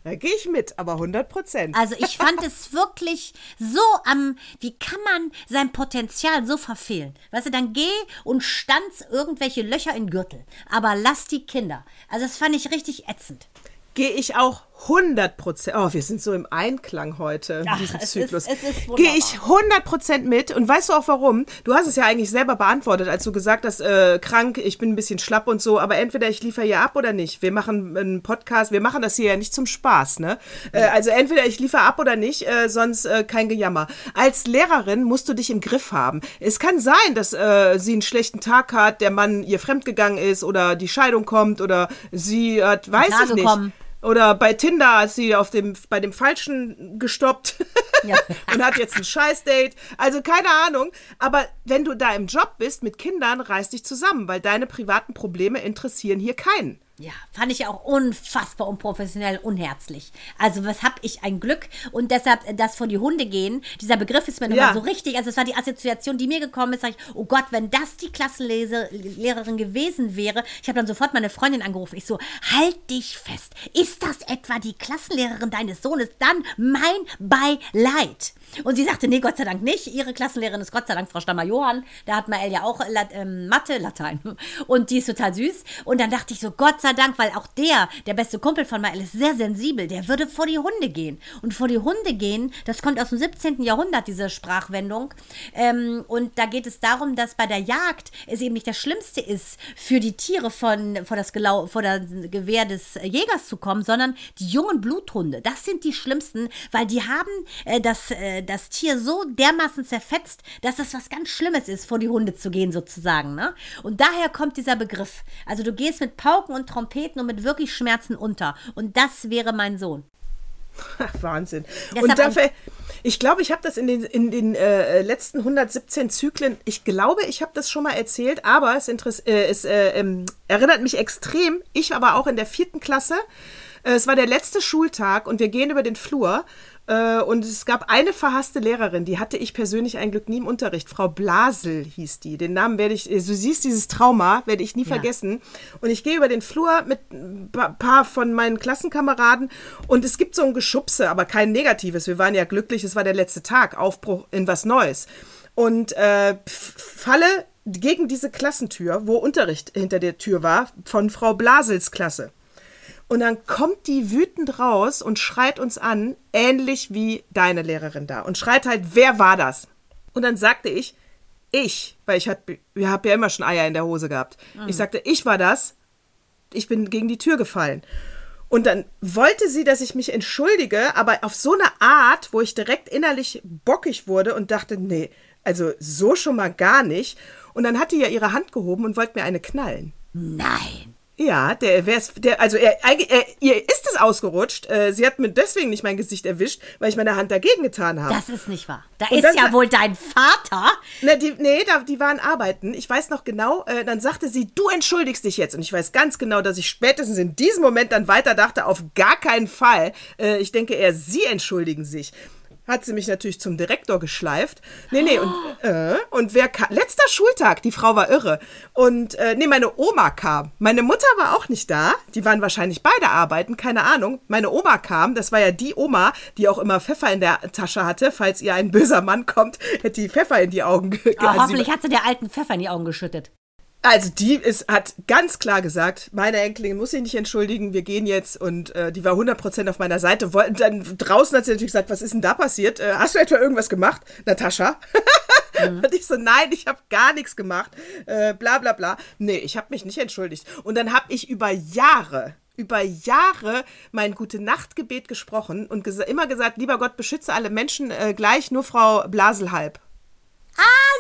Da gehe ich mit, aber 100 Prozent. Also ich fand es wirklich so am, wie kann man sein Potenzial so verfehlen? Weißt du, dann geh und stanz irgendwelche Löcher in Gürtel. Aber lass die Kinder. Also das fand ich richtig ätzend. Gehe ich auch 100 Prozent, oh, wir sind so im Einklang heute in Ach, diesem es Zyklus. ist- es ist. Gehe ich 100 Prozent mit und weißt du auch warum? Du hast es ja eigentlich selber beantwortet, als du gesagt hast, äh, krank, ich bin ein bisschen schlapp und so, aber entweder ich liefere hier ab oder nicht. Wir machen einen Podcast, wir machen das hier ja nicht zum Spaß, ne? Äh, also entweder ich liefere ab oder nicht, äh, sonst äh, kein Gejammer. Als Lehrerin musst du dich im Griff haben. Es kann sein, dass äh, sie einen schlechten Tag hat, der Mann ihr fremdgegangen ist oder die Scheidung kommt oder sie hat, weiß ich nicht. kommen. Oder bei Tinder hat sie auf dem, bei dem Falschen gestoppt Ja. und hat jetzt ein Scheißdate. Also keine Ahnung. Aber wenn du da im Job bist mit Kindern, reiß dich zusammen, weil deine privaten Probleme interessieren hier keinen. Ja, fand ich auch unfassbar unprofessionell, unherzlich. Also, was hab ich ein Glück und deshalb äh, das vor die Hunde gehen. Dieser Begriff ist mir nochmal Ja. so richtig. Also, es war die Assoziation, die mir gekommen ist. Sag ich, oh Gott, wenn das die Klassenlehrerin gewesen wäre. Ich habe dann sofort meine Freundin angerufen. Ich so, halt dich fest. Ist das etwa die Klassenlehrerin deines Sohnes? Dann mein Beileid. Und sie sagte, nee, Gott sei Dank nicht. Ihre Klassenlehrerin ist Gott sei Dank Frau Stammer-Johann. Da hat Mael ja auch Lat ähm, Mathe, Latein. Und die ist total süß. Und dann dachte ich so, Gott sei Dank, weil auch der, der beste Kumpel von Mael, ist sehr sensibel. Der würde vor die Hunde gehen. Und vor die Hunde gehen, das kommt aus dem 17. Jahrhundert, diese Sprachwendung. Ähm, und da geht es darum, dass bei der Jagd es eben nicht das Schlimmste ist, für die Tiere von, vor, das Gelau vor das Gewehr des Jägers zu kommen, sondern die jungen Bluthunde. Das sind die schlimmsten, weil die haben äh, das, äh, das Tier so dermaßen zerfetzt, dass das was ganz Schlimmes ist, vor die Hunde zu gehen, sozusagen. Ne? Und daher kommt dieser Begriff. Also du gehst mit Pauken und Trompeten und mit wirklich Schmerzen unter. Und das wäre mein Sohn. Wahnsinn. Deshalb und dafür, ich glaube, ich habe das in den, in den äh, letzten 117 Zyklen, ich glaube, ich habe das schon mal erzählt, aber es, äh, es äh, ähm, erinnert mich extrem. Ich aber auch in der vierten Klasse. Äh, es war der letzte Schultag und wir gehen über den Flur. Äh, und es gab eine verhasste Lehrerin, die hatte ich persönlich ein Glück nie im Unterricht. Frau Blasel hieß die. Den Namen werde ich, du siehst dieses Trauma, werde ich nie vergessen. Und ich gehe über den Flur mit ein pa- paar von meinen Klassenkameraden und es gibt so ein Geschubse, aber kein negatives. Wir waren ja glücklich, es war der letzte Tag, Aufbruch in was Neues. Und äh, falle gegen diese Klassentür, wo Unterricht hinter der Tür war, von Frau Blasels Klasse. Und dann kommt die wütend raus und schreit uns an, ähnlich wie deine Lehrerin da. Und schreit halt, wer war das? Und dann sagte ich, ich, weil ich habe hab ja immer schon Eier in der Hose gehabt. Ich sagte, ich war das. Ich bin gegen die Tür gefallen. Und dann wollte sie, dass ich mich entschuldige, aber auf so eine Art, wo ich direkt innerlich bockig wurde und dachte, nee, also so schon mal gar nicht. Und dann hat die ja ihre Hand gehoben und wollte mir eine knallen. Nein. Ja, der wär's, der, also er, er, ihr ist es ausgerutscht. Äh, sie hat mir deswegen nicht mein Gesicht erwischt, weil ich meine Hand dagegen getan habe. Das ist nicht wahr. Da Und ist ja wohl dein Vater. Ne, die, nee, da, die waren arbeiten. Ich weiß noch genau, äh, dann sagte sie, du entschuldigst dich jetzt. Und ich weiß ganz genau, dass ich spätestens in diesem Moment dann weiter dachte, auf gar keinen Fall. Äh, ich denke eher, sie entschuldigen sich. Hat sie mich natürlich zum Direktor geschleift. Nee, nee, und, äh, und wer kam? Letzter Schultag, die Frau war irre. Und, äh, nee, meine Oma kam. Meine Mutter war auch nicht da. Die waren wahrscheinlich beide arbeiten, keine Ahnung. Meine Oma kam, das war ja die Oma, die auch immer Pfeffer in der Tasche hatte. Falls ihr ein böser Mann kommt, hätte die Pfeffer in die Augen ge- also sie- hoffentlich hat sie der alten Pfeffer in die Augen geschüttet. Also die ist, hat ganz klar gesagt, meine Enkelin muss sich nicht entschuldigen, wir gehen jetzt und äh, die war 100% auf meiner Seite. Woll- Dann draußen hat sie natürlich gesagt, was ist denn da passiert? Äh, hast du etwa irgendwas gemacht, Natascha? Und ich so, nein, ich habe gar nichts gemacht. Äh, bla bla bla. Nee, ich habe mich nicht entschuldigt. Und dann habe ich über Jahre, über Jahre mein Gute-Nacht-Gebet gesprochen und gesa immer gesagt, lieber Gott, beschütze alle Menschen äh, gleich, nur Frau Blaselhalb. Ah,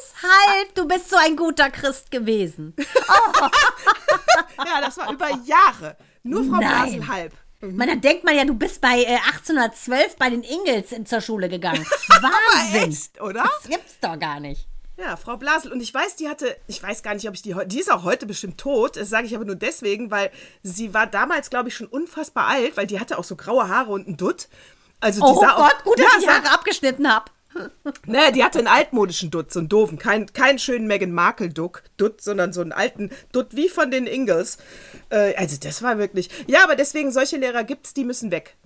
süß. Halb, du bist so ein guter Christ gewesen. Ja, das war über Jahre. Nur Frau Nein. Blaselhalb. Man, dann denkt man ja, du bist bei äh, 1812 bei den Ingels in, zur Schule gegangen. Wahnsinn. echt, oder? Das gibt's doch gar nicht. Ja, Frau Blasel. Und ich weiß, die hatte, ich weiß gar nicht, ob ich die, heu- die ist auch heute bestimmt tot. Das sage ich aber nur deswegen, weil sie war damals, glaube ich, schon unfassbar alt, weil die hatte auch so graue Haare und einen Dutt. Also die Oh sah auch, Gott, gut, dass ja, ich Haare abgeschnitten habe. Ne, die hatte einen altmodischen Dutt, so einen doofen. Kein, keinen schönen Meghan Markle Duck, Dutt, sondern so einen alten Dutt wie von den Ingalls. Äh, also das war wirklich, ja, aber deswegen, solche Lehrer gibt's, die müssen weg.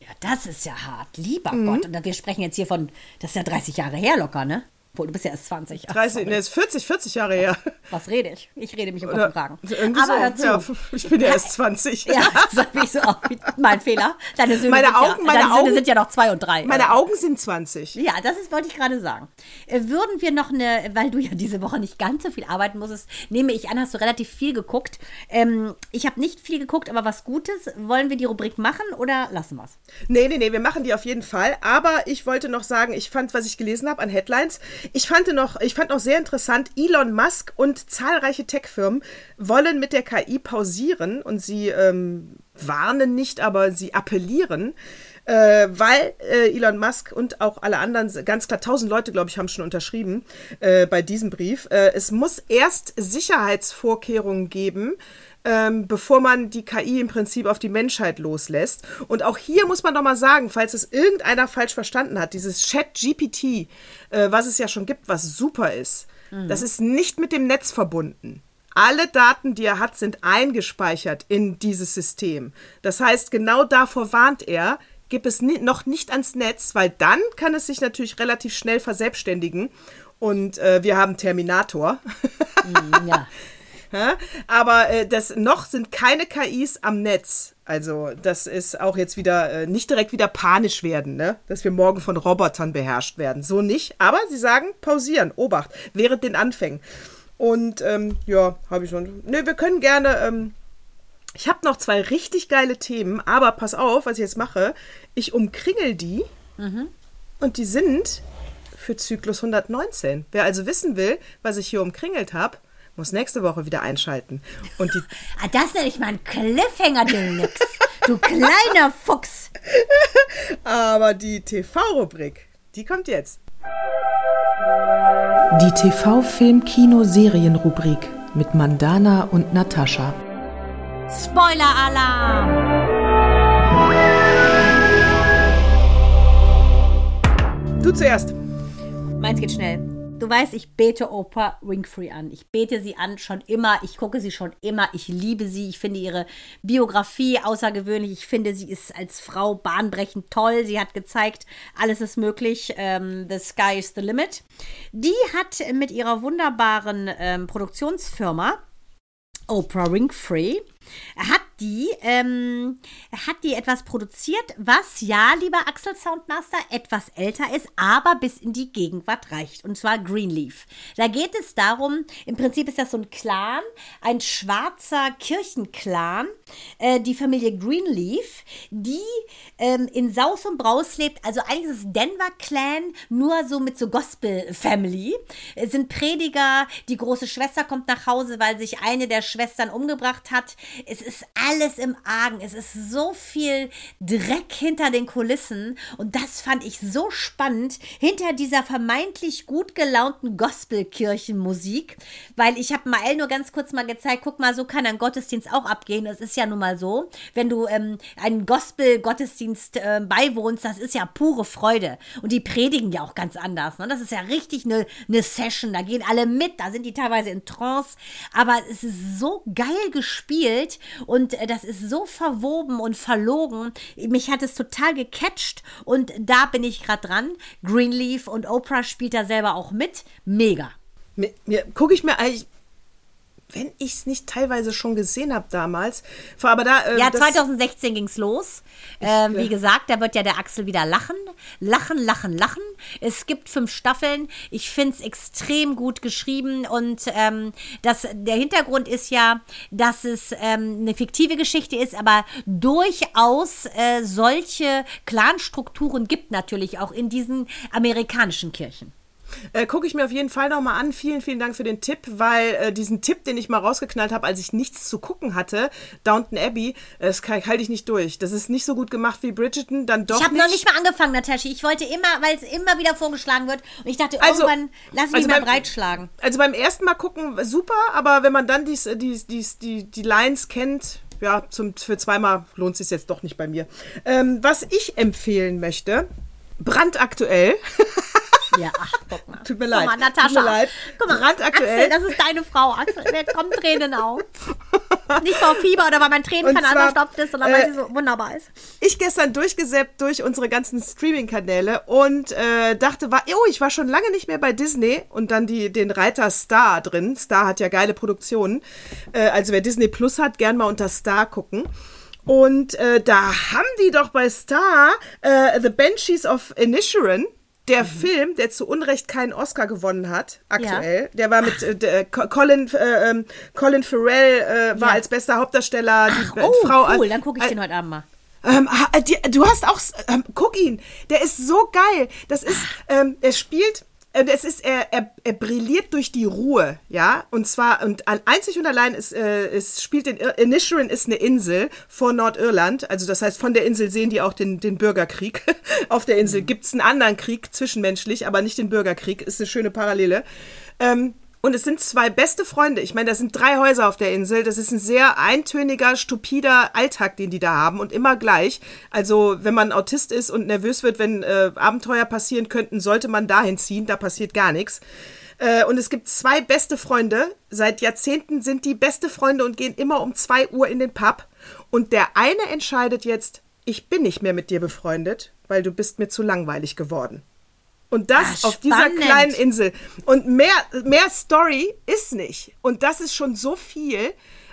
Ja, das ist ja hart. Lieber Mhm. Gott. Und wir sprechen jetzt hier von, das ist ja 30 Jahre her locker, ne? Obwohl, du bist ja erst 20. Ach, 30, sorry. ne, ist 40, 40 Jahre her. Was rede ich? Ich rede mich um Kopf Oder irgendwie Aber so. Ja, ich bin ja erst 20. Ja, das sag ich so auch. Mein Fehler. Deine Söhne, Meine sind, Augen- ja, meine deine Söhne Augen- sind ja noch zwei und drei. Meine Augen sind 20. Ja, das ist, wollte ich gerade sagen. Äh, Würden wir noch eine, weil du ja diese Woche nicht ganz so viel arbeiten musstest, nehme ich an, hast du relativ viel geguckt. Ähm, ich habe nicht viel geguckt, aber was Gutes. Wollen wir die Rubrik machen oder lassen wir es? Nee, nee, nee, wir machen die auf jeden Fall. Aber ich wollte noch sagen, ich fand, was ich gelesen habe an Headlines, ich fand noch, ich fand noch sehr interessant, Elon Musk und zahlreiche Tech-Firmen wollen mit der KI pausieren und sie ähm, warnen nicht, aber sie appellieren. Äh, weil äh, Elon Musk und auch alle anderen, ganz klar, tausend Leute, glaube ich, haben schon unterschrieben äh, bei diesem Brief. Äh, es muss erst Sicherheitsvorkehrungen geben, ähm, bevor man die KI im Prinzip auf die Menschheit loslässt. Und auch hier muss man doch mal sagen, falls es irgendeiner falsch verstanden hat, dieses Chat-GPT, äh, was es ja schon gibt, was super ist, das ist nicht mit dem Netz verbunden. Alle Daten, die er hat, sind eingespeichert in dieses System. Das heißt, genau davor warnt er, gib es ni noch nicht ans Netz, weil dann kann es sich natürlich relativ schnell verselbstständigen. Und äh, wir haben Terminator. Ja. Ja, Aber äh, das noch sind keine KIs am Netz. Also das ist auch jetzt wieder äh, nicht direkt wieder panisch werden, ne? dass wir morgen von Robotern beherrscht werden. So nicht. Aber sie sagen pausieren, Obacht, während den Anfängen. Und ähm, ja, habe ich schon. Ne, wir können gerne. Ähm, ich habe noch zwei richtig geile Themen, aber pass auf, was ich jetzt mache. Ich umkringel die und die sind für Zyklus 119. Wer also wissen will, was ich hier umkringelt habe, muss nächste Woche wieder einschalten. Und die Ah, das nenne ich mal ein Cliffhanger Deluxe. Du kleiner Fuchs. Aber die TV-Rubrik, die kommt jetzt. Die TV-Film-Kino-Serien-Rubrik mit Mandana und Natascha. Spoiler-Alarm. Du zuerst. Meins geht schnell. Du weißt, ich bete Oprah Winfrey an. Ich bete sie an schon immer. Ich gucke sie schon immer. Ich liebe sie. Ich finde ihre Biografie außergewöhnlich. Ich finde, sie ist als Frau bahnbrechend toll. Sie hat gezeigt, alles ist möglich. Ähm, the sky is the limit. Die hat mit ihrer wunderbaren ähm, Produktionsfirma Oprah Winfrey hat die, ähm, hat die etwas produziert, was ja, lieber Axel Soundmaster, etwas älter ist, aber bis in die Gegenwart reicht. Und zwar Greenleaf. Da geht es darum, im Prinzip ist das so ein Clan, ein schwarzer Kirchenclan, äh, die Familie Greenleaf, die ähm, in Saus und Braus lebt. Also eigentlich ist es Denver Clan, nur so mit so Gospel Family. Es sind Prediger, die große Schwester kommt nach Hause, weil sich eine der Schwestern umgebracht hat. Es ist alles im Argen. Es ist so viel Dreck hinter den Kulissen. Und das fand ich so spannend. Hinter dieser vermeintlich gut gelaunten Gospelkirchenmusik. Weil ich habe Mael nur ganz kurz mal gezeigt, guck mal, so kann ein Gottesdienst auch abgehen. Das ist ja nun mal so. Wenn du ähm, einen Gospel-Gottesdienst äh, beiwohnst, das ist ja pure Freude. Und die predigen ja auch ganz anders. Ne? Das ist ja richtig eine ne Session. Da gehen alle mit. Da sind die teilweise in Trance. Aber es ist so geil gespielt und äh, das ist so verwoben und verlogen. Mich hat es total gecatcht und da bin ich gerade dran. Greenleaf und Oprah spielt da selber auch mit. Mega. Gucke ich mir eigentlich, wenn ich es nicht teilweise schon gesehen habe damals, aber da. äh, Ja, das- 2016 ging's los. Ähm, wie gesagt, da wird ja der Axel wieder lachen. Lachen, lachen, lachen. Es gibt fünf Staffeln. Ich finde es extrem gut geschrieben. Und ähm, das, der Hintergrund ist ja, dass es ähm, eine fiktive Geschichte ist, aber durchaus äh, solche Clanstrukturen gibt natürlich auch in diesen amerikanischen Kirchen. Äh, Gucke ich mir auf jeden Fall nochmal an. Vielen, vielen Dank für den Tipp, weil äh, diesen Tipp, den ich mal rausgeknallt habe, als ich nichts zu gucken hatte, Downton Abbey, äh, das halte ich nicht durch. Das ist nicht so gut gemacht wie Bridgerton, dann doch ich habe noch nicht mal angefangen, Natascha. Ich wollte immer, weil es immer wieder vorgeschlagen wird. Und ich dachte, Also- irgendwann lass mich also mal beim- breitschlagen. Also beim ersten Mal gucken, super, aber wenn man dann dies, dies, dies, die, die Lines kennt, ja, zum, für zweimal lohnt es sich jetzt doch nicht bei mir. Ähm, was ich empfehlen möchte, brandaktuell, Ja, ach, guck mal. Tut mir Guck leid, Mal, tut Natascha. mir leid. Guck mal, Brandaktuell. Axel, das ist deine Frau, Axel. Mir kommen Tränen auf. Nicht vor Fieber oder weil mein Tränenkanal verstopft ist, sondern weil äh, sie so wunderbar ist. ich gestern durchgesäppt durch unsere ganzen Streaming-Kanäle und äh, dachte, war, oh, ich war schon lange nicht mehr bei Disney und dann die, den Reiter Star drin. Star hat ja geile Produktionen. Äh, also wer Disney Plus hat, gern mal unter Star gucken. Und äh, da haben die doch bei Star äh, The Banshees of Inisherin, der Film, der zu Unrecht keinen Oscar gewonnen hat, aktuell. Der war mit äh, der, Co- Colin, äh, ähm, Colin Farrell äh, war Ja. als bester Hauptdarsteller. die Oh, Frau, cool, dann gucke ich äh, den heute Abend mal. ähm, ha- die, du hast auch, ähm, guck ihn, der ist so geil. Das ist, ähm, er spielt, äh, es ist, er, er, er brilliert durch die Ruhe, ja. Und zwar, und einzig und allein ist, äh, es spielt in Inisherin ist eine Insel vor Nordirland. Also das heißt, von der Insel sehen die auch den, den Bürgerkrieg. Auf der Insel gibt's einen anderen Krieg, zwischenmenschlich, aber nicht den Bürgerkrieg. Ist eine schöne Parallele. Ähm, und es sind zwei beste Freunde. Ich meine, das sind drei Häuser auf der Insel. Das ist ein sehr eintöniger, stupider Alltag, den die da haben und immer gleich. Also, wenn man Autist ist und nervös wird, wenn äh, Abenteuer passieren könnten, sollte man dahin ziehen. Da passiert gar nichts. Äh, und es gibt zwei beste Freunde. Seit Jahrzehnten sind die beste Freunde und gehen immer um zwei Uhr in den Pub. Und der eine entscheidet jetzt, ich bin nicht mehr mit dir befreundet, weil du bist mir zu langweilig geworden. Und das Ah, auf dieser kleinen Insel. Und mehr, mehr Story ist nicht. Und das ist schon so viel,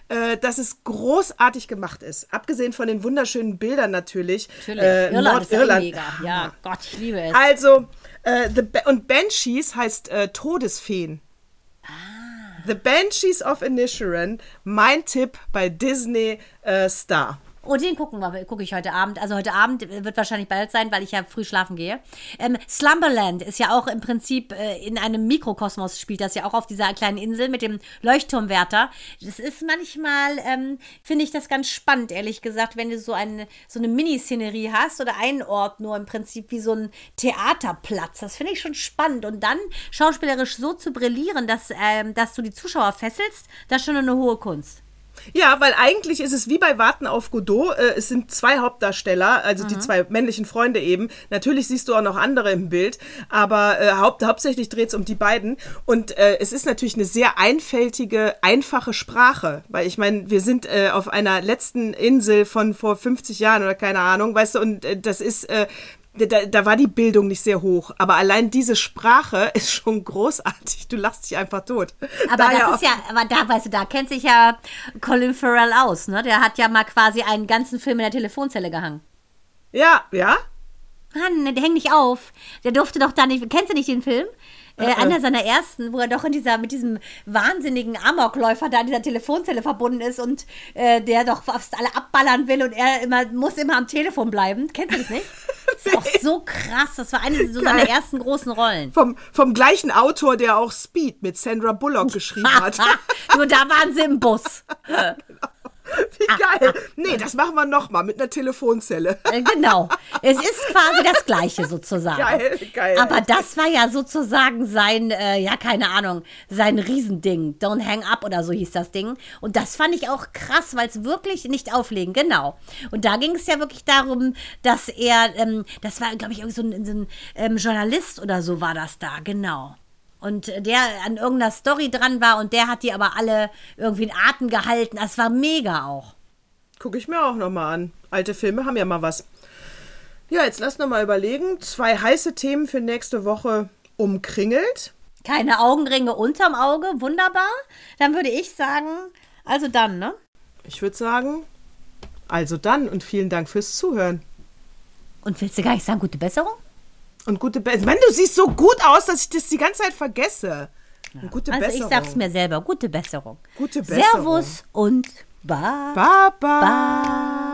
äh, dass es großartig gemacht ist. Abgesehen von den wunderschönen Bildern natürlich. Natürlich. Äh, Irland ist ja Nordirland. mega. Ja, Gott, ich liebe es. Also, äh, und Banshees heißt äh, Todesfeen. Ah. The Banshees of Inisherin, mein Tipp bei Disney äh, Star. Oh, den gucken wir, gucke ich heute Abend. Also heute Abend wird wahrscheinlich bald sein, weil ich ja früh schlafen gehe. Ähm, Slumberland ist ja auch im Prinzip äh, in einem Mikrokosmos spielt das ja auch auf dieser kleinen Insel mit dem Leuchtturmwärter. Das ist manchmal, ähm, finde ich das ganz spannend, ehrlich gesagt, wenn du so eine, so eine Miniszenerie hast oder einen Ort nur im Prinzip wie so ein Theaterplatz. Das finde ich schon spannend. Und dann schauspielerisch so zu brillieren, dass, ähm, dass du die Zuschauer fesselst, das ist schon eine hohe Kunst. Ja, weil eigentlich ist es wie bei Warten auf Godot. Äh, es sind zwei Hauptdarsteller, also die zwei männlichen Freunde eben. Natürlich siehst du auch noch andere im Bild, aber äh, haupt, hauptsächlich dreht es um die beiden. Und äh, es ist natürlich eine sehr einfältige, einfache Sprache. Weil ich meine, wir sind äh, auf einer letzten Insel von vor 50 Jahren oder keine Ahnung, weißt du, und äh, das ist. Da, da war die Bildung nicht sehr hoch, aber allein diese Sprache ist schon großartig. Du lachst dich einfach tot. Aber Daher das ist ja, aber da, weißt du, da kennt sich ja Colin Farrell aus, ne? Der hat ja mal quasi einen ganzen Film in der Telefonzelle gehangen. Ja, ja. Mann, der hängt nicht auf. Der durfte doch da nicht. Kennst du nicht den Film? Äh, einer seiner ersten, wo er doch in dieser, mit diesem wahnsinnigen Amokläufer da in dieser Telefonzelle verbunden ist und äh, der doch fast alle abballern will und er immer, muss immer am Telefon bleiben. Kennst du das nicht? Das ist auch so krass. Das war eine so seiner ersten großen Rollen. Vom, vom gleichen Autor, der auch Speed mit Sandra Bullock geschrieben hat. Nur da waren sie im Bus. Wie geil. Nee, das machen wir nochmal mit einer Telefonzelle. Äh, Genau. Es ist quasi das Gleiche sozusagen. Geil, geil. Aber das war ja sozusagen sein, äh, ja, keine Ahnung, sein Riesending. Don't hang up oder so hieß das Ding. Und das fand ich auch krass, weil es wirklich nicht auflegen, genau. Und da ging es ja wirklich darum, dass er, ähm, das war, glaube ich, irgendwie so ein, so ein ähm, Journalist oder so war das da, genau. Und der an irgendeiner Story dran war und der hat die aber alle irgendwie in Atem gehalten. Das war mega auch. Gucke ich mir auch nochmal an. Alte Filme haben ja mal was. Ja, jetzt lass noch mal überlegen. Zwei heiße Themen für nächste Woche umkringelt. Keine Augenringe unterm Auge, wunderbar. Dann würde ich sagen, also dann, ne? Ich würde sagen, also dann und vielen Dank fürs Zuhören. Und willst du gar nicht sagen, gute Besserung? Und gute Besserung. Mann, du siehst so gut aus, dass ich das die ganze Zeit vergesse. Und gute Also Besserung. ich sag's mir selber, gute Besserung. Gute Besserung. Servus und Bye. Baba. Bye.